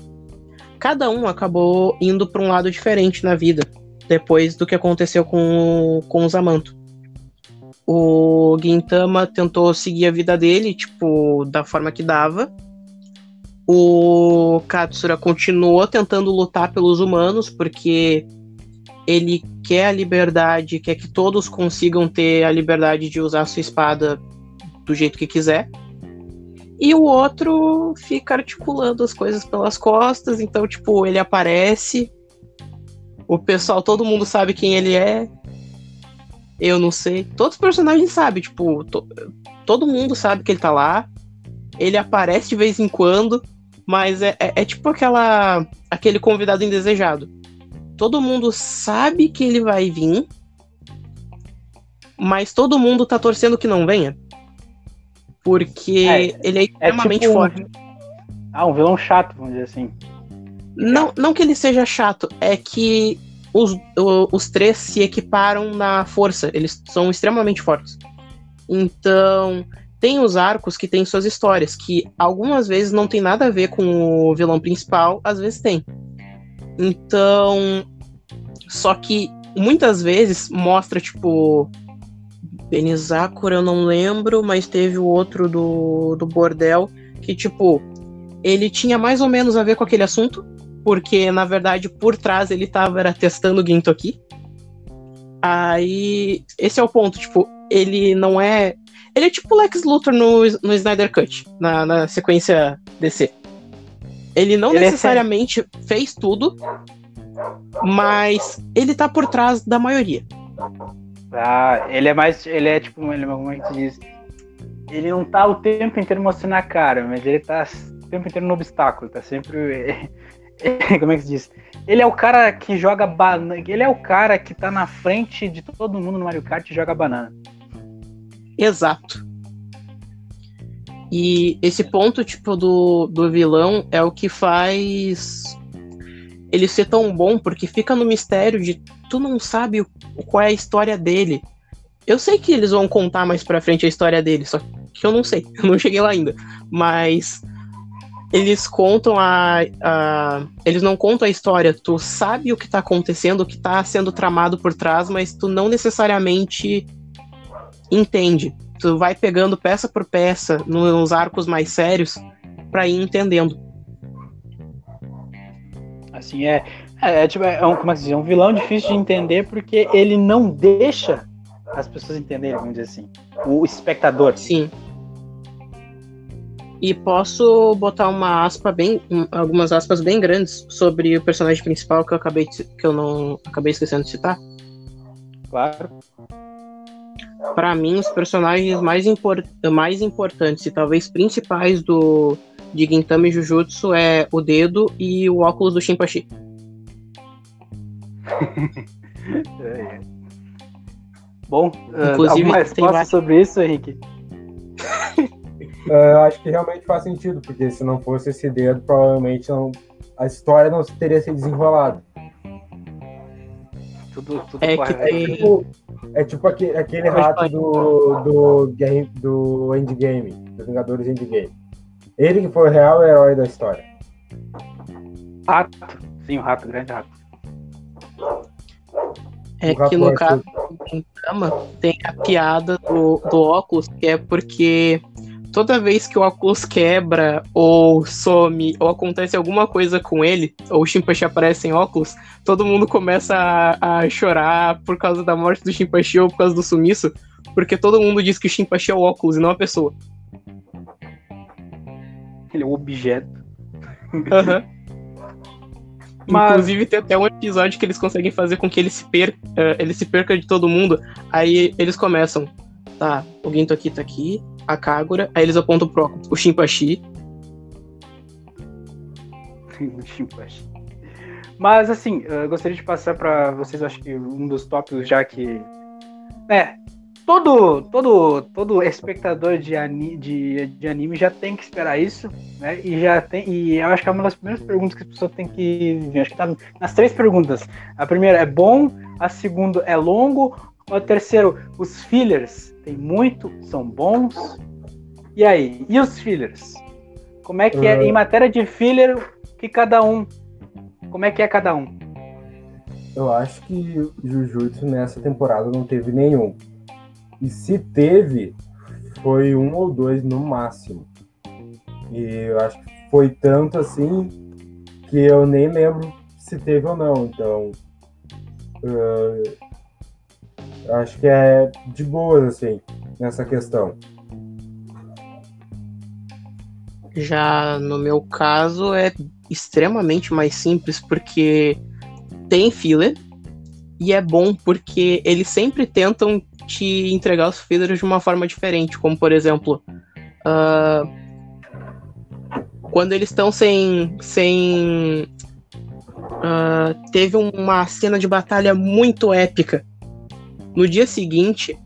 Cada um acabou indo para um lado diferente na vida depois do que aconteceu com, com os Amanto o Gintama tentou seguir a vida dele, tipo, da forma que dava. O Katsura continuou tentando lutar pelos humanos, porque ele quer a liberdade, quer que todos consigam ter a liberdade de usar sua espada do jeito que quiser. E o outro fica articulando as coisas pelas costas, então, tipo, ele aparece. O pessoal, todo mundo sabe quem ele é, eu não sei. Todos os personagens sabem, tipo, to, todo mundo sabe que ele tá lá. Ele aparece de vez em quando, mas é, é, é tipo aquela aquele convidado indesejado. Todo mundo sabe que ele vai vir, mas todo mundo tá torcendo que não venha. Porque é, ele é, é extremamente tipo forte. Ah, um vilão chato, vamos dizer assim. Não, não que ele seja chato, é que os, os três se equiparam na força, eles são extremamente fortes. Então, tem os arcos que têm suas histórias, que algumas vezes não tem nada a ver com o vilão principal, às vezes tem. Então, só que muitas vezes mostra, tipo, Benizakura eu não lembro, mas teve o outro do, do bordel, que, tipo, ele tinha mais ou menos a ver com aquele assunto, porque na verdade por trás ele tava era, testando o Gintoki. Aí, esse é o ponto, tipo, ele não é. Ele é tipo Lex Luthor no, no Snyder Cut, na, na sequência DC. Ele não ele é necessariamente é... fez tudo, mas ele tá por trás da maioria. Ah, ele é mais. Ele é tipo. Ele, como é que se diz? Ele não tá o tempo inteiro mostrando a cara, mas ele tá o tempo inteiro no obstáculo, tá sempre. Como é que se diz? Ele é o cara que joga banana. Ele é o cara que tá na frente de todo mundo no Mario Kart e joga banana. Exato. E esse ponto, tipo, do, do vilão é o que faz ele ser tão bom, porque fica no mistério de tu não sabe qual é a história dele. Eu sei que eles vão contar mais pra frente a história dele, só que eu não sei, eu não cheguei lá ainda. Mas eles contam a, a, Eles não contam a história. Tu sabe o que tá acontecendo, o que tá sendo tramado por trás, mas tu não necessariamente entende. Tu vai pegando peça por peça nos arcos mais sérios para ir entendendo. Assim, é. É, é, tipo, é, um, como é, dizer, é um vilão difícil de entender porque ele não deixa as pessoas entenderem, vamos dizer assim. O espectador. Sim. E posso botar uma aspa bem, algumas aspas bem grandes sobre o personagem principal que eu acabei que eu não acabei esquecendo de citar. Claro. Para mim, os personagens mais, import, mais importantes e talvez principais do de Gintama Jujutsu é o dedo e o óculos do Shinpachi. é, é. Bom, uh, Inclusive, alguma resposta mais... sobre isso, Henrique? Uh, eu acho que realmente faz sentido, porque se não fosse esse dedo, provavelmente não, a história não teria se desenrolado. Tudo, tudo é, que tem... é tipo, é tipo aquele, aquele rato do, do, game, do Endgame, dos Vingadores Endgame. Ele que foi o real herói da história. Rato. Sim, o rato, o grande rato. É que no caso do tem a piada do, do óculos, que é porque toda vez que o óculos quebra, ou some, ou acontece alguma coisa com ele, ou o Shinpachi aparece em óculos, todo mundo começa a, a, chorar por causa da morte do Shinpachi ou por causa do sumiço, porque todo mundo diz que o Shinpachi é o óculos e não a pessoa. Ele é um objeto. Uhum. Mas... Inclusive tem até um episódio que eles conseguem fazer com que ele se perca, uh, ele se perca de todo mundo. Aí eles começam, tá, o Ginto aqui tá aqui, a Kagura, aí eles apontam pro o Shinpachi. o Shinpachi. Mas assim, eu gostaria de passar para vocês, acho que um dos tópicos já que. É, todo, todo, todo espectador de, ani, de, de anime já tem que esperar isso, né? E já tem. E eu acho que é uma das primeiras perguntas que as pessoas têm que. Acho que tá nas três perguntas. A primeira é bom, a segunda é longo, o terceiro, os fillers tem muito, são bons. E aí? E os fillers? Como é que é, em matéria de filler, que cada um. Como é que é cada um? Eu acho que Jujutsu nessa temporada não teve nenhum. E se teve, foi um ou dois no máximo. E eu acho que foi tanto assim que eu nem lembro se teve ou não. Então, uh, acho que é de boas, assim, nessa questão. Já no meu caso é extremamente mais simples porque tem filler e é bom porque eles sempre tentam te entregar os fillers de uma forma diferente, como por exemplo, uh, quando eles estão sem. sem uh, teve uma cena de batalha muito épica. No dia seguinte,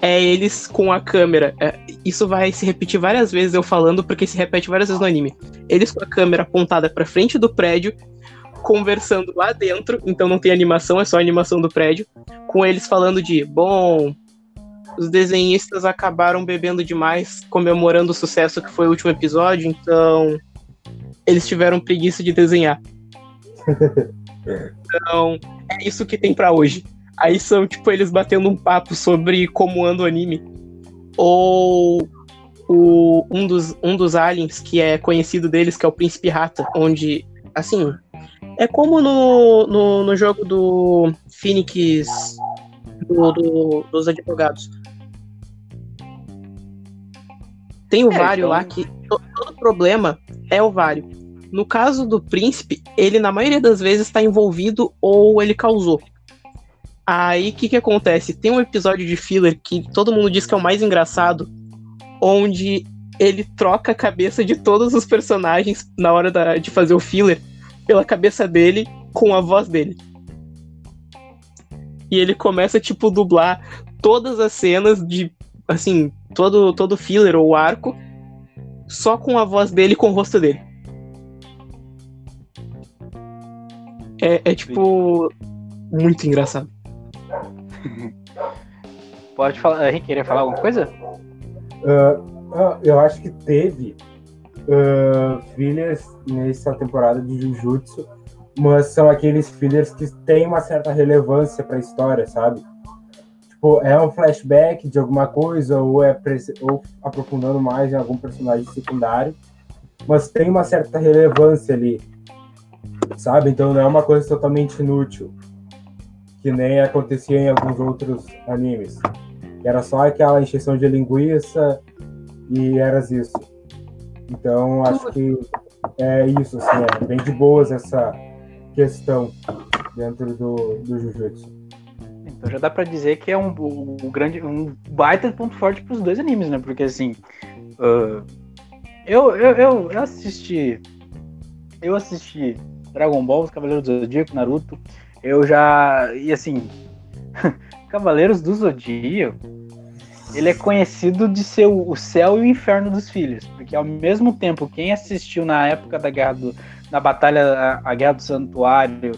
é eles com a câmera. É, isso vai se repetir várias vezes eu falando, porque se repete várias vezes no anime. Eles com a câmera apontada para frente do prédio, conversando lá dentro, então não tem animação, é só a animação do prédio, com eles falando de, bom, os desenhistas acabaram bebendo demais, comemorando o sucesso que foi o último episódio, então eles tiveram preguiça de desenhar. então, é isso que tem para hoje. Aí são, tipo, eles batendo um papo sobre como anda o anime. Ou o, um, dos, um dos aliens que é conhecido deles, que é o Príncipe Rata, onde, assim, é como no, no, no jogo do Phoenix do, do, dos advogados. Tem o é, Vário então... lá que todo problema é o Vário. No caso do príncipe, ele na maioria das vezes está envolvido ou ele causou. Aí o que, que acontece? Tem um episódio de filler que todo mundo diz que é o mais engraçado, onde ele troca a cabeça de todos os personagens na hora da, de fazer o filler pela cabeça dele com a voz dele. E ele começa, tipo, dublar todas as cenas de assim, todo, todo filler ou arco, só com a voz dele e com o rosto dele. É, é tipo. Muito engraçado. Pode falar. Henrique, queria falar alguma coisa? Uh, eu acho que teve uh, fillers nessa temporada de Jujutsu, mas são aqueles fillers que têm uma certa relevância para a história, sabe? Tipo, é um flashback de alguma coisa ou é ou aprofundando mais em algum personagem secundário, mas tem uma certa relevância ali, sabe? Então não é uma coisa totalmente inútil, que nem acontecia em alguns outros animes. Era só aquela encheção de linguiça e era isso. Então, acho que é isso, assim, é bem de boas essa questão dentro do, do Jujutsu. Então já dá para dizer que é um, um, grande, um baita ponto forte para os dois animes, né? Porque assim, uh, eu, eu, eu, assisti, eu assisti Dragon Ball, Os Cavaleiros do Zodíaco, Naruto. Eu já e assim, Cavaleiros do Zodíaco ele é conhecido de ser o céu e o inferno dos filhos, porque ao mesmo tempo quem assistiu na época da guerra do, na batalha a guerra do santuário,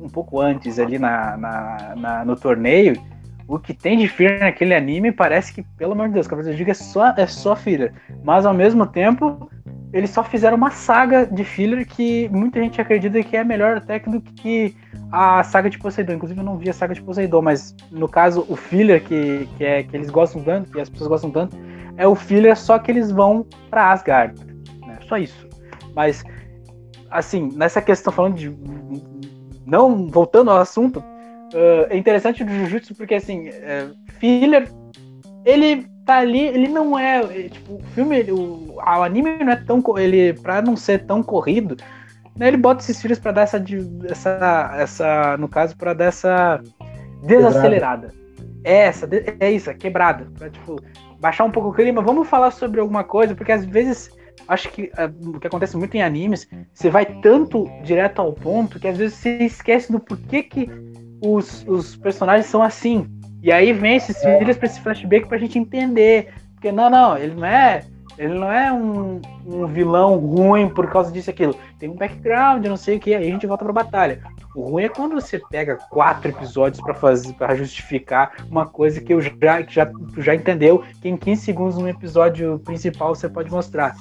um pouco antes ali na, na, na, no torneio, o que tem de filler naquele anime parece que, pelo amor de Deus, Cavaleiros do Zodíaco é só é só filler, mas ao mesmo tempo eles só fizeram uma saga de filler que muita gente acredita que é melhor até do que a saga de Poseidon. Inclusive, eu não vi a saga de Poseidon, mas no caso, o filler que, que, é, que eles gostam tanto, que as pessoas gostam tanto, é o filler só que eles vão para Asgard. Né? Só isso. Mas, assim, nessa questão, falando de. Não voltando ao assunto, uh, é interessante do Jujutsu porque, assim, uh, filler, ele tá ali, ele não é. Tipo, o filme, ele, o, o anime não é tão. Ele, pra não ser tão corrido, né, ele bota esses filhos para dar essa, essa, essa. No caso, para dar essa desacelerada. É essa, é isso, é quebrada. Pra, tipo, baixar um pouco o clima. Vamos falar sobre alguma coisa, porque às vezes. Acho que uh, o que acontece muito em animes, você vai tanto direto ao ponto que às vezes você esquece do porquê que os, os personagens são assim. E aí vem esses é. filhos para esse flashback pra gente entender. Porque não, não, ele não é. Ele não é um, um vilão ruim por causa disso e aquilo. Tem um background, não sei o que, aí a gente volta pra batalha. O ruim é quando você pega quatro episódios para fazer para justificar uma coisa que eu já, que já, já entendeu, que em 15 segundos no episódio principal você pode mostrar.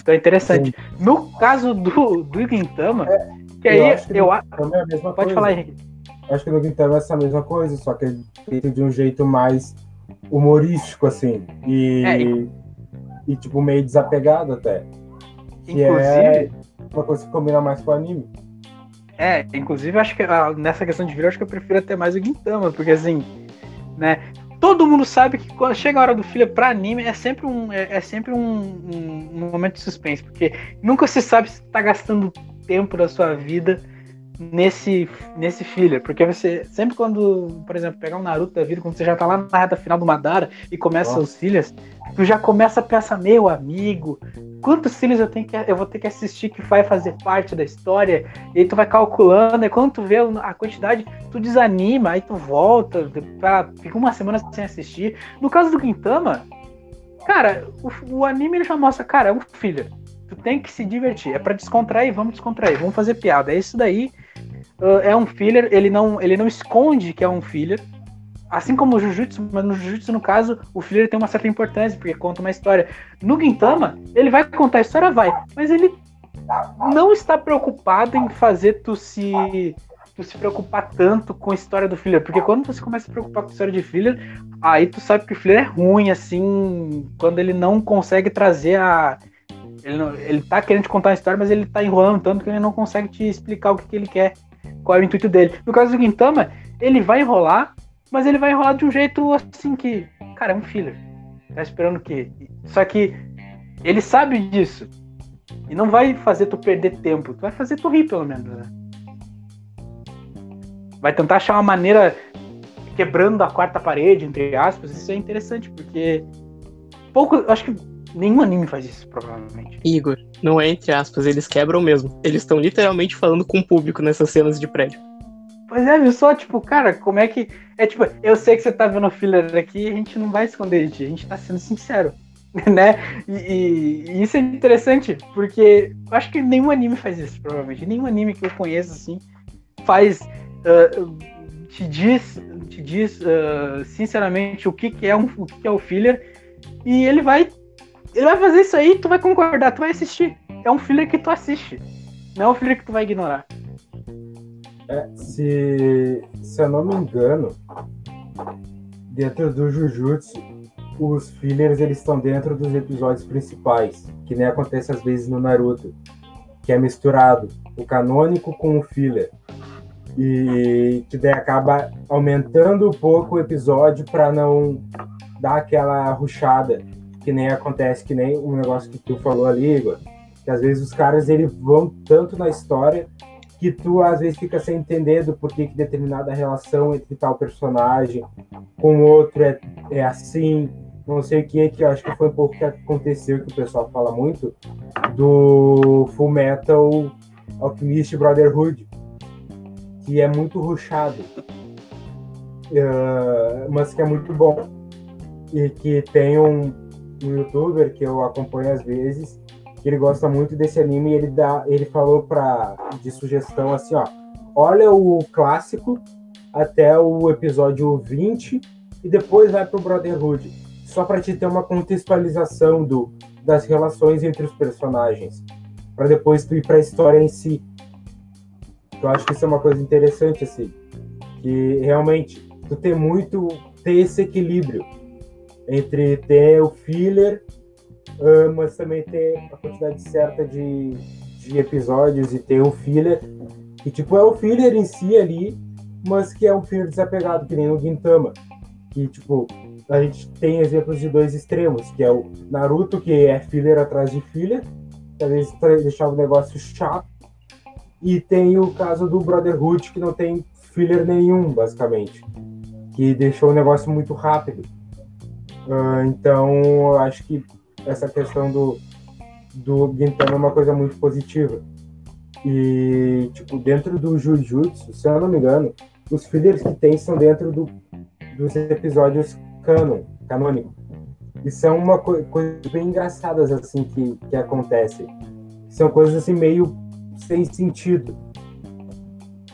Então é interessante. Sim. No caso do, do Gintama, é, que aí eu acho. Eu, é pode coisa. falar, Henrique acho que no Gintama é essa mesma coisa, só que é feito de um jeito mais humorístico, assim. E, é, e... e tipo, meio desapegado até. Que é inclusive, é uma coisa que combina mais com o anime. É, inclusive acho que ah, nessa questão de vídeo, acho que eu prefiro até mais o Gintama, porque assim, né? Todo mundo sabe que quando chega a hora do filho para anime é sempre um é, é sempre um, um, um, momento de suspense, porque nunca se sabe se tá gastando tempo da sua vida nesse, nesse filler, porque você sempre quando, por exemplo, pegar um Naruto da vida, quando você já tá lá na reta final do Madara e começa Nossa. os fillers, tu já começa a pensar, meu amigo, quantos fillers eu tenho que eu vou ter que assistir que vai fazer parte da história? E aí tu vai calculando, e quando tu vê a quantidade, tu desanima, aí tu volta, pra, fica uma semana sem assistir. No caso do Quintama, cara, o, o anime ele já mostra, cara, é um filler. Tu tem que se divertir. É para descontrair, vamos descontrair, vamos fazer piada. É isso daí uh, é um filler, ele não, ele não esconde que é um filler. Assim como o Jujutsu, mas no Jujutsu, no caso, o filler tem uma certa importância, porque conta uma história. No Gintama, ele vai contar a história, vai, mas ele não está preocupado em fazer tu se tu se preocupar tanto com a história do filler, porque quando você começa a se preocupar com a história de filler, aí tu sabe que o filler é ruim, assim, quando ele não consegue trazer a. Ele, não, ele tá querendo te contar a história, mas ele tá enrolando tanto que ele não consegue te explicar o que, que ele quer qual é o intuito dele. No caso do Gintama, ele vai enrolar, mas ele vai enrolar de um jeito assim que, cara, é um filler. Tá esperando que. Só que ele sabe disso. E não vai fazer tu perder tempo. Tu vai fazer tu rir, pelo menos, né? Vai tentar achar uma maneira quebrando a quarta parede, entre aspas. Isso é interessante, porque pouco. Acho que nenhum anime faz isso, provavelmente. Igor, não é entre aspas, eles quebram mesmo. Eles estão literalmente falando com o público nessas cenas de prédio. Pois é, viu só, tipo, cara, como é que. É tipo, eu sei que você tá vendo o filler aqui a gente não vai esconder de ti, a gente tá sendo sincero. Né? E, e, e, isso é interessante, porque eu acho que nenhum anime faz isso, provavelmente. Nenhum anime que eu conheço, assim, faz. Uh, te diz, te diz uh, sinceramente o que, que é um, o que, que é o filler, e ele vai Ele vai fazer isso aí, tu vai concordar, tu vai assistir. É um filler que tu assiste. Não é um filler que tu vai ignorar. É, se, se eu não me engano, dentro do Jujutsu, os fillers eles estão dentro dos episódios principais, que nem acontece às vezes no Naruto, que é misturado o canônico com o filler. E que daí acaba aumentando um pouco o episódio para não dar aquela ruchada, que nem acontece, que nem um negócio que tu falou ali, Igor, que às vezes os caras eles vão tanto na história que tu às vezes fica sem entender do porquê que determinada relação entre tal personagem com outro é, é assim, não sei o que, que acho que foi um pouco que aconteceu, que o pessoal fala muito, do Full Metal Alchemist Brotherhood, que é muito ruchado, uh, mas que é muito bom. E que tem um, um youtuber que eu acompanho às vezes, que ele gosta muito desse anime e ele dá, ele falou para de sugestão assim, ó, olha o clássico até o episódio 20 e depois vai pro Brotherhood, só para te ter uma contextualização do das relações entre os personagens, para depois tu ir para a história em si. Eu acho que isso é uma coisa interessante assim, que realmente tu ter muito ter esse equilíbrio entre ter o filler uh, mas também ter a quantidade certa de, de episódios e ter o filler, que tipo é o filler em si ali, mas que é um filler desapegado, que nem no Gintama. Que tipo, a gente tem exemplos de dois extremos, que é o Naruto, que é filler atrás de filler, que às vezes deixava o negócio chato, e tem o caso do Brotherhood, que não tem filler nenhum, basicamente, que deixou o negócio muito rápido. Uh, então, acho que essa questão do, do Gintama é uma coisa muito positiva. E, tipo, dentro do Jujutsu, se eu não me engano, os fillers que tem são dentro do, dos episódios canon, canônico. E são uma co coisa bem engraçadas, assim, que, que acontece. São coisas, assim, meio sem sentido.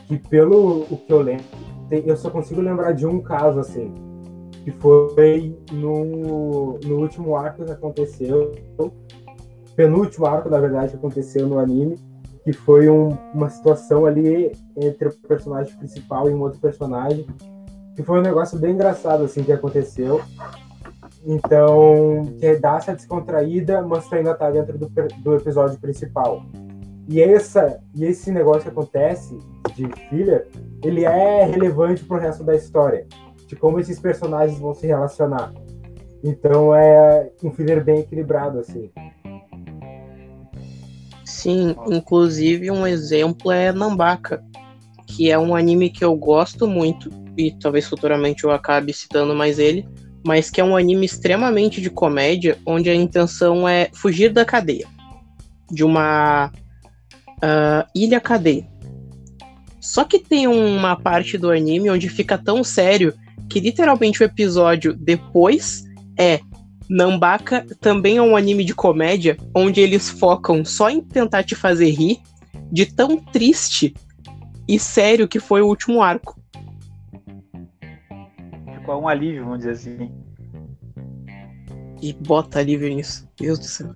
Que pelo o que eu lembro, tem, eu só consigo lembrar de um caso, assim, que foi no, no último arco que aconteceu, penúltimo arco, na verdade, que aconteceu no anime, que foi um, uma situação ali entre o personagem principal e um outro personagem, que foi um negócio bem engraçado, assim, que aconteceu. Então, que dá essa descontraída, mas ainda tá dentro do, do episódio principal. E, essa, e esse negócio que acontece de filler, ele é relevante pro resto da história de como esses personagens vão se relacionar. Então é um filler bem equilibrado, assim. Sim, inclusive um exemplo é Nambaka, que é um anime que eu gosto muito, e talvez futuramente eu acabe citando mais ele, mas que é um anime extremamente de comédia, onde a intenção é fugir da cadeia. De uma uh, ilha cadeia. Só que tem uma parte do anime onde fica tão sério que literalmente o episódio depois é Nambaka também é um anime de comédia onde eles focam só em tentar te fazer rir de tão triste e sério que foi o último arco. Ficou um alívio, vamos dizer assim. E bota alívio nisso. Deus do céu.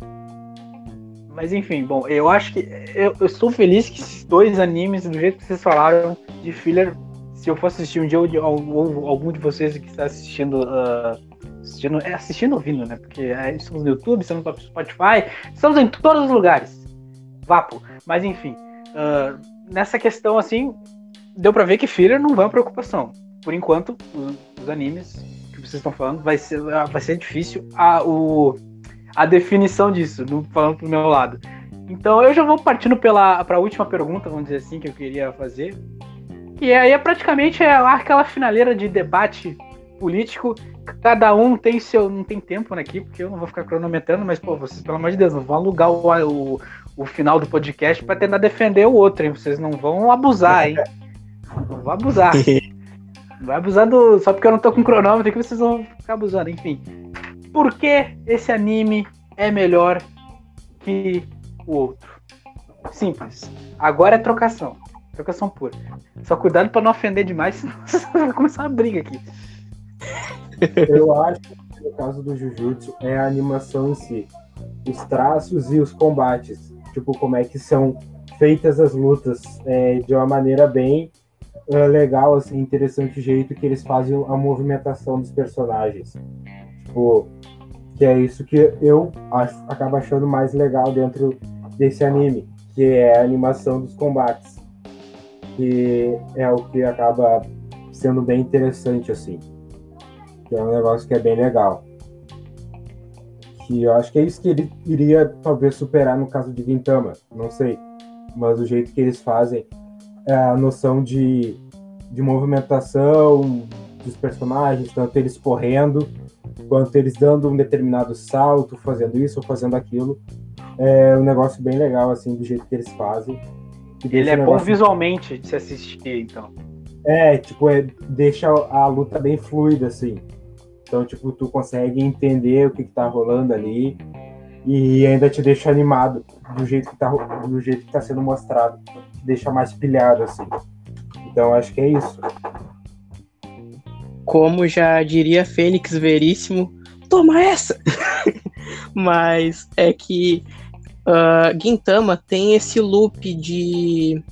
Mas enfim, bom, eu acho que. Eu, eu estou feliz que esses dois animes, do jeito que vocês falaram, de filler, se eu for assistir um dia, ou, algum de vocês que está assistindo, uh, assistindo, é assistindo ouvindo, né? Porque é, estamos no YouTube, estamos no Spotify, estamos em todos os lugares. Vapo. Mas enfim, uh, nessa questão assim, deu para ver que filler não vai uma preocupação. Por enquanto, os, os, animes que vocês estão falando, vai ser, vai ser difícil a, o, a definição disso, falando pro meu lado. Então eu já vou partindo para a última pergunta, vamos dizer assim, que eu queria fazer. E aí é praticamente é aquela finaleira de debate político. Cada um tem seu. Não tem tempo aqui, porque eu não vou ficar cronometrando, mas, pô, vocês, pelo amor de Deus, não vão alugar o, o, o final do podcast para tentar defender o outro, hein? Vocês não vão abusar, hein? Não vão abusar. Não vai abusar do. Só porque eu não tô com cronômetro que vocês vão ficar abusando. Enfim. Por que esse anime é melhor que o outro? Simples. Agora é trocação. Trocação pura. Só cuidado pra não ofender demais, senão vai começar uma briga aqui. Eu acho que no caso do Jujutsu é a animação em si. os traços e os combates. Tipo, como é que são feitas as lutas é, de uma maneira bem uh, legal, assim, interessante o jeito que eles fazem a movimentação dos personagens. Tipo, que é isso que eu acho, acabo achando mais legal dentro desse anime, que é a animação dos combates. Que é o que acaba sendo bem interessante, assim. Que é um negócio que é bem legal. Que eu acho que é isso que ele iria talvez superar no caso de Gintama, não sei. Mas o jeito que eles fazem é a noção de, de movimentação dos personagens, tanto eles correndo quanto eles dando um determinado salto, fazendo isso ou fazendo aquilo. É um negócio bem legal, assim, do jeito que eles fazem. Ele é bom visualmente de se assistir, então. É, tipo, é, deixa a luta bem fluida, assim. Então, tipo, tu consegue entender o que, que tá rolando ali e ainda te deixa animado do jeito que tá, do jeito que tá sendo mostrado. Te deixa mais pilhado, assim. Então, acho que é isso. Como já diria Fênix Veríssimo, toma essa! Mas é que uh, Gintama tem esse loop de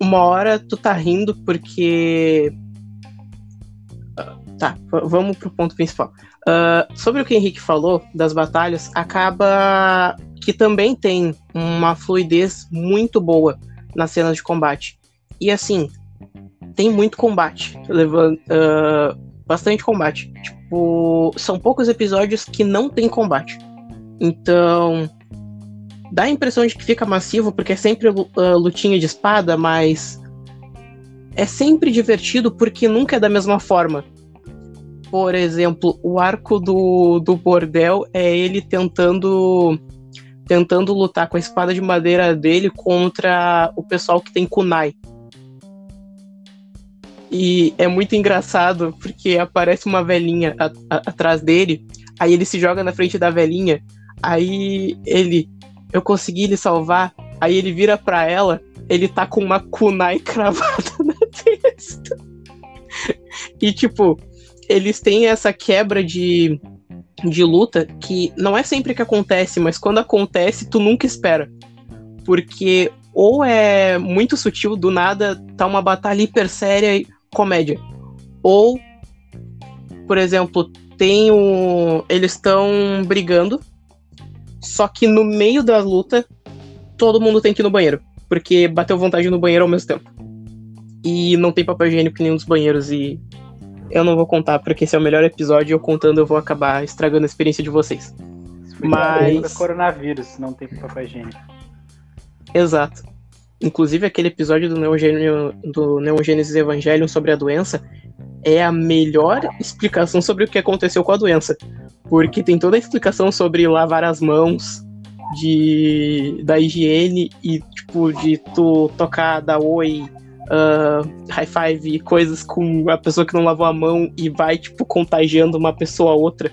uma hora tu tá rindo porque. Uh, tá, vamos pro ponto principal. Uh, sobre o que o Henrique falou das batalhas, acaba que também tem uma fluidez muito boa nas cenas de combate. E assim, tem muito combate, levando uh, bastante combate. Tipo, são poucos episódios que não tem combate. Então, dá a impressão de que fica massivo, porque é sempre uh, lutinha de espada, mas é sempre divertido porque nunca é da mesma forma. Por exemplo, o arco do, do bordel é ele tentando tentando lutar com a espada de madeira dele contra o pessoal que tem kunai. E é muito engraçado porque aparece uma velhinha atrás dele, aí ele se joga na frente da velhinha, aí ele, eu consegui lhe salvar, aí ele vira pra ela, ele tá com uma kunai cravada na testa. E tipo, eles têm essa quebra de, de luta que não é sempre que acontece, mas quando acontece, tu nunca espera. Porque ou é muito sutil, do nada tá uma batalha hiper séria comédia. Ou, por exemplo, tem o. Eles estão brigando, só que no meio da luta, todo mundo tem que ir no banheiro. Porque bateu vontade no banheiro ao mesmo tempo. E não tem papel higiênico em nenhum dos banheiros. E eu não vou contar, porque esse é o melhor episódio. Eu contando, eu vou acabar estragando a experiência de vocês. Mas. coronavírus, não tem papel higiênico. Exato. Inclusive, aquele episódio do Neogênio, do Neon Genesis Evangelion sobre a doença é a melhor explicação sobre o que aconteceu com a doença. Porque tem toda a explicação sobre lavar as mãos, de da higiene e, tipo, de tu tocar, dar oi, uh, high five, coisas com a pessoa que não lavou a mão e vai, tipo, contagiando uma pessoa a outra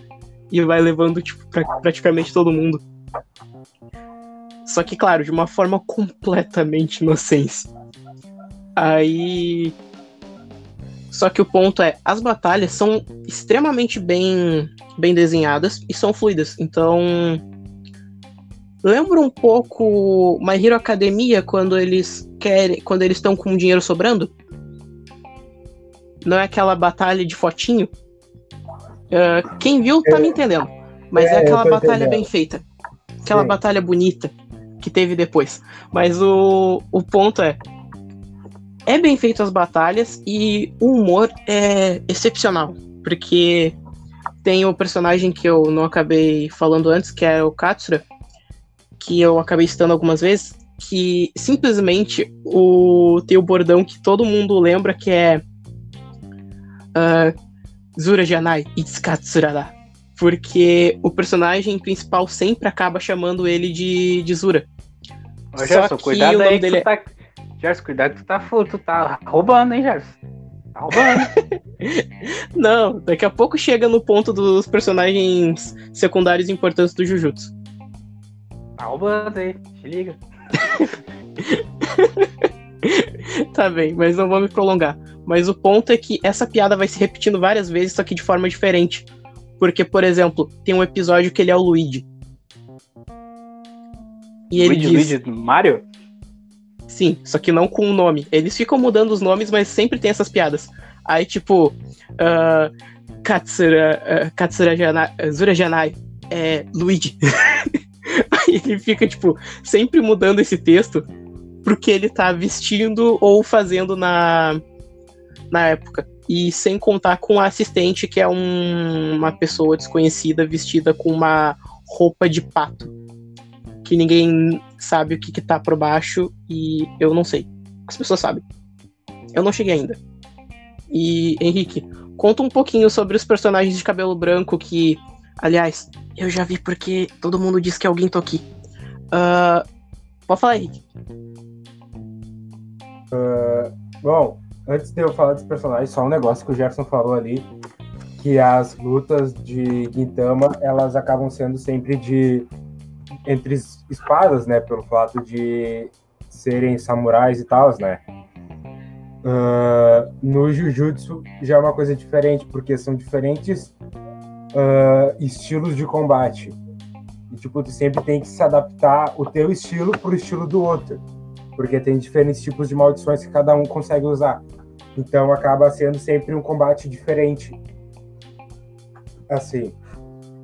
e vai levando, tipo, pra praticamente todo mundo. Só que, claro, de uma forma completamente inocente. Aí. Só que o ponto é, as batalhas são extremamente bem, bem desenhadas e são fluidas. Então. Lembra um pouco My Hero Academia quando eles querem. Quando eles estão com dinheiro sobrando? Não é aquela batalha de fotinho? Uh, quem viu tá me entendendo. Mas é, é aquela batalha entendendo. bem feita. Aquela Sim. batalha bonita que teve depois. Mas o, o ponto é. É bem feito as batalhas e o humor é excepcional. Porque tem o personagem que eu não acabei falando antes, que é o Katsura, que eu acabei citando algumas vezes, que simplesmente o tem o bordão que todo mundo lembra que é uh, Zura Janai Itsukatsura porque o personagem principal sempre acaba chamando ele de, de Zura. Ô, Gerson, cuidado aí que dele... tu é- tá. Gerson, cuidado que tu tá, tu tá roubando, hein, Gerson? Tá roubando. Não, daqui a pouco chega no ponto dos personagens secundários importantes do Jujutsu. Tá roubando aí, te liga. tá bem, mas não vou me prolongar. Mas o ponto é que essa piada vai se repetindo várias vezes, só que de forma diferente. Porque, por exemplo, tem um episódio que ele é o Luigi. E ele Luigi, diz, Luigi Mario? Sim, só que não com o nome. Eles ficam mudando os nomes, mas sempre tem essas piadas. Aí, tipo, uh, Katsura, uh, Katsura Janai, Zura Janai é Luigi. Aí ele fica, tipo, sempre mudando esse texto pro que ele tá vestindo ou fazendo na, na época. E sem contar com a assistente, que é um- uma pessoa desconhecida vestida com uma roupa de pato. Que ninguém sabe o que, que tá por baixo e eu não sei. As pessoas sabem. Eu não cheguei ainda. E, Henrique, conta um pouquinho sobre os personagens de cabelo branco que, aliás, eu já vi porque todo mundo diz que alguém aqui. Ah, pode falar, Henrique. Bom, antes de eu falar dos personagens, só um negócio que o Gerson falou ali, que as lutas de Gintama, elas acabam sendo sempre de entre es- espadas, né, pelo fato de serem samurais e tal, né? Ah, no Jujutsu já é uma coisa diferente, porque são diferentes ah, estilos de combate. E, tipo, tu sempre tem que se adaptar o teu estilo pro estilo do outro porque tem diferentes tipos de maldições que cada um consegue usar. Então acaba sendo sempre um combate diferente. Assim.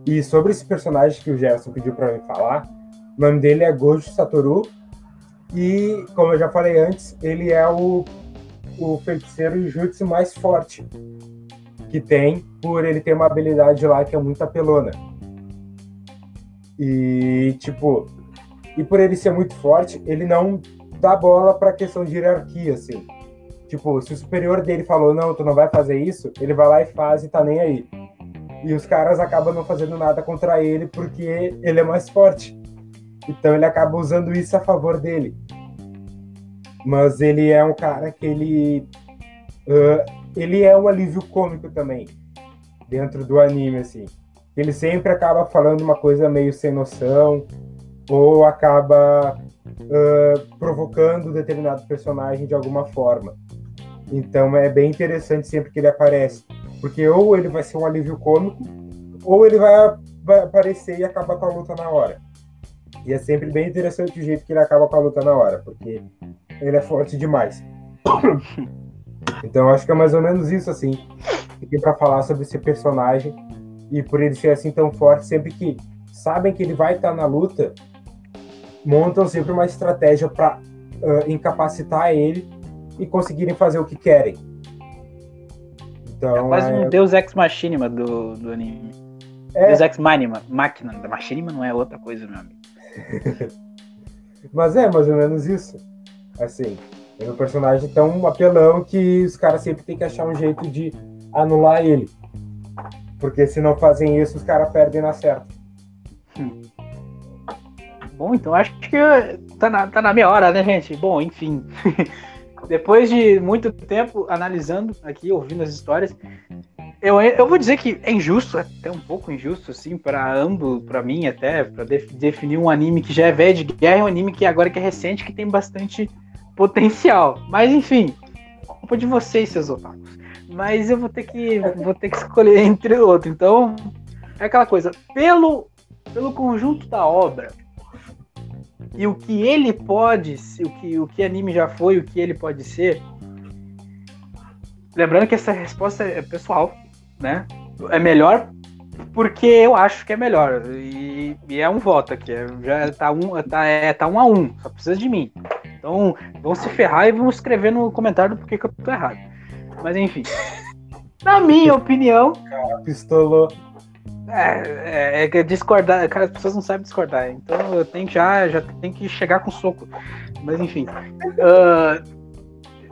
E sobre esse personagem que o Gerson pediu para mim falar, o nome dele é Gojo Satoru. E, como eu já falei antes, ele é o, o feiticeiro Jutsu mais forte que tem, por ele ter uma habilidade lá que é muito apelona. E, tipo, e por ele ser muito forte, ele não dá bola pra questão de hierarquia, assim. Tipo, se o superior dele falou, não, tu não vai fazer isso, ele vai lá e faz e tá nem aí. E os caras acabam não fazendo nada contra ele porque ele é mais forte. Então ele acaba usando isso a favor dele. Mas ele é um cara que ele. ah, ele é um alívio cômico também. Dentro do anime, assim. Ele sempre acaba falando uma coisa meio sem noção. Ou acaba ah, provocando determinado personagem de alguma forma. Então é bem interessante sempre que ele aparece. Porque ou ele vai ser um alívio cômico, ou ele vai, aparecer e acabar com a luta na hora. E é sempre bem interessante o jeito que ele acaba com a luta na hora, porque ele é forte demais. Então acho que é mais ou menos isso assim que tem pra falar sobre esse personagem e por ele ser assim tão forte, sempre que sabem que ele vai estar na luta, montam sempre uma estratégia para incapacitar ele e conseguirem fazer o que querem. Então, É quase é, um Deus Ex Machinima do, do anime. é, Deus Ex Machina, máquina. Machinima não é outra coisa, meu amigo. mas é mais ou menos isso. Assim, é um personagem tão apelão que os caras sempre têm que achar um jeito de anular ele. Porque se não fazem isso, os caras perdem na certa. Bom, então acho que tá na, tá na minha hora, né, gente? Bom, enfim. Depois de muito tempo analisando aqui, ouvindo as histórias, eu, eu vou dizer que é injusto, até um pouco injusto, assim, para ambos, para mim até, para definir um anime que já é velho de guerra e um anime que agora que é recente, que tem bastante potencial. Mas enfim, culpa de vocês, seus otakus. Mas eu vou ter que, vou ter que escolher entre outro. Então, é aquela coisa, pelo, pelo conjunto da obra, e o que ele pode, o que o que anime já foi, o que ele pode ser. Lembrando que essa resposta é pessoal, né? É melhor porque eu acho que é melhor e, e é um voto aqui, é- já tá um, tá, é, tá um a um, só precisa de mim. Então vão se ferrar e vão escrever no comentário do porquê que eu tô errado. Mas enfim, na minha opinião, Pistolou. É, é, é que discordar, cara, as pessoas não sabem discordar, então eu tenho que já, já tenho que chegar com soco. Mas enfim. ah,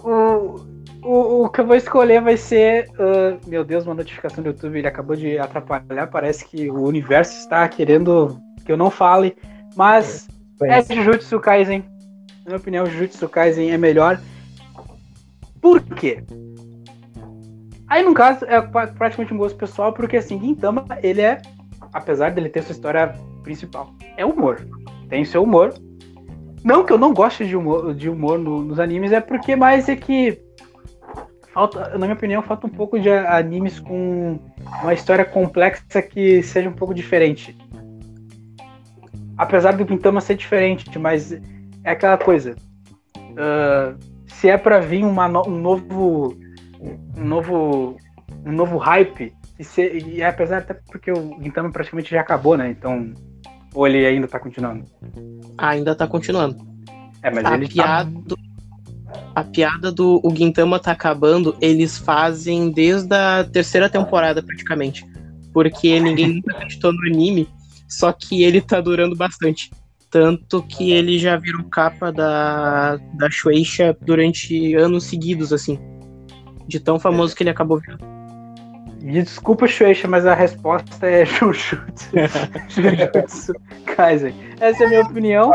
o, o, o que eu vou escolher vai ser. ah, meu Deus, uma notificação do YouTube, ele acabou de atrapalhar. Parece que o universo está querendo que eu não fale. Mas é Jujutsu Kaisen. Na minha opinião, Jujutsu Kaisen é melhor. Por quê? Aí, no caso, é pra- praticamente um gosto pessoal, porque assim, Gintama, ele é, apesar dele ter sua história principal, é humor. Tem seu humor. Não que eu não goste de humor, de humor no- nos animes, é porque mais é que falta, na minha opinião, falta um pouco de animes com uma história complexa que seja um pouco diferente. apesar do Gintama ser diferente, mas é aquela coisa. Uh, se é para vir uma um novo. Um novo. Um novo hype, e, se, e apesar até porque o Gintama praticamente já acabou, né? Então. Ou ele ainda tá continuando? Ainda tá continuando. É, mas a ele piada, tá... do, a piada do o Gintama tá acabando, eles fazem desde a terceira temporada, praticamente. Porque ninguém nunca acreditou no anime, só que ele tá durando bastante. Tanto que ele já virou capa da, da Shueisha durante anos seguidos, assim. De tão famoso que ele acabou virando. Desculpa, Shueisha, mas a resposta é Jujutsu. Jujutsu Kaisen. Essa é a minha opinião.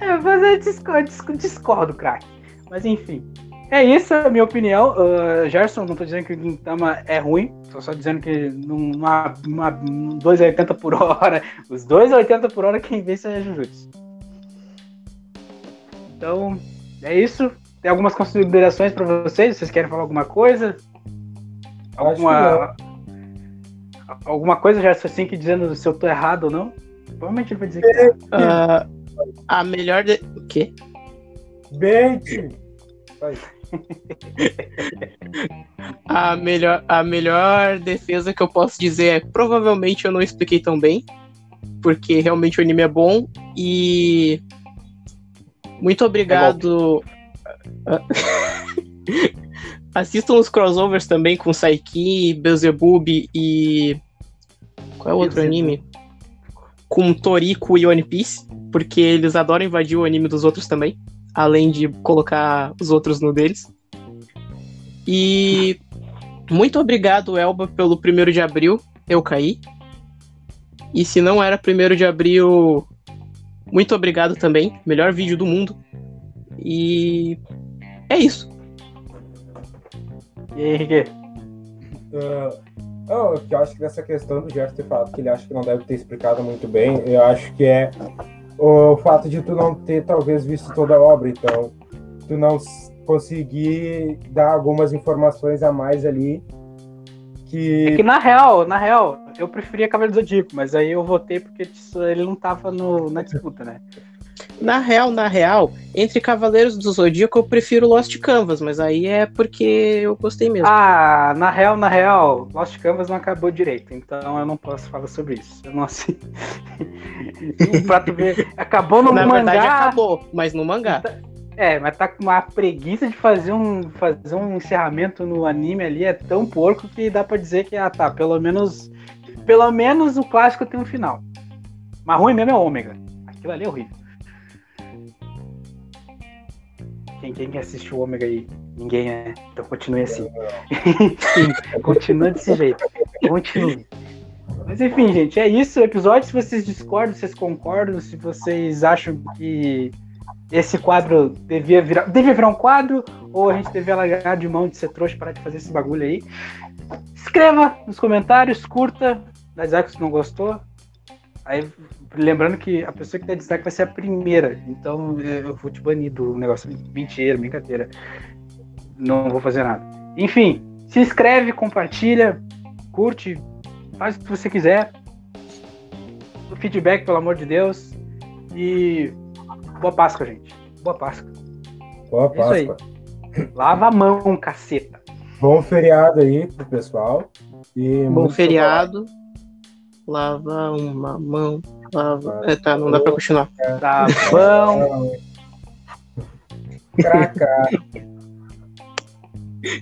É, mas eu discordo, discordo, craque. Mas enfim. É isso a minha opinião. Uh, Gerson, não tô dizendo que o Gintama é ruim. Tô só dizendo que numa, numa 2,80 por hora. Os 2,80 por hora quem vence é Jujutsu. Então, é isso. Tem algumas considerações para vocês? Vocês querem falar alguma coisa? Alguma, alguma coisa, Gerson, assim, que dizendo se eu tô errado ou não? Provavelmente ele vai dizer que tá. Uh, a melhor. De... O quê? Bait! a, melhor, a melhor defesa que eu posso dizer é provavelmente eu não expliquei tão bem, porque realmente o anime é bom e muito obrigado. É Assistam os crossovers também com Saiki, Beelzebub e. Qual é o outro anime? Com Toriko e One Piece, porque eles adoram invadir o anime dos outros também além de colocar os outros no deles. E muito obrigado, Elba, pelo primeiro de abril. Eu caí. E se não era primeiro de abril, muito obrigado também. Melhor vídeo do mundo. E é isso. E aí, Henrique? Uh, eu acho que nessa questão do Gerson ter falado que ele acha que não deve ter explicado muito bem, eu acho que é o fato de tu não ter talvez visto toda a obra, então tu não conseguir dar algumas informações a mais ali que... É que na real, na real, eu preferia Cavaleiro do Zodíaco, mas aí eu votei porque ele não tava no, na disputa, né? Na real, na real, entre Cavaleiros do Zodíaco eu prefiro Lost Canvas, mas aí é porque eu gostei mesmo. Ah, na real, na real, Lost Canvas não acabou direito, então eu não posso falar sobre isso. Eu não sei. pra tu ver, acabou no na mangá. Na verdade acabou, mas no mangá. É, mas tá com uma preguiça de fazer um, fazer um encerramento no anime ali, é tão porco que dá pra dizer que, ah tá, pelo menos. Pelo menos o clássico tem um final. Mas ruim mesmo é o Ômega. Aquilo ali é horrível. Quem, quem assistiu o Ômega aí? Ninguém é. Então continue assim. Sim, continua desse jeito. Continue. Mas enfim, gente, é isso o episódio. Se vocês discordam, se vocês concordam, se vocês acham que esse quadro devia virar, devia virar um quadro, ou a gente devia largar de mão de ser trouxa parar de fazer esse bagulho aí. Escreva nos comentários, curta, dá dislike se não gostou. Aí Lembrando que a pessoa que der destaque vai ser a primeira. Então eu vou te banir do negócio. Mentira, brincadeira. Não vou fazer nada. Enfim, se inscreve, compartilha, curte, faz o que você quiser. O feedback, pelo amor de Deus. E boa Páscoa, gente. Boa Páscoa. Boa Páscoa. É isso aí. Lava a mão, caceta. Bom feriado aí pro pessoal. E Bom feriado. Lava uma mão. Lava. É, tá, não dá pra continuar. Tá bom. Craca.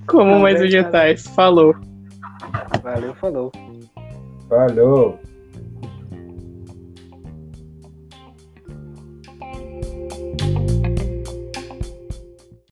Como mais vegetais. Falou. Valeu, falou. Falou.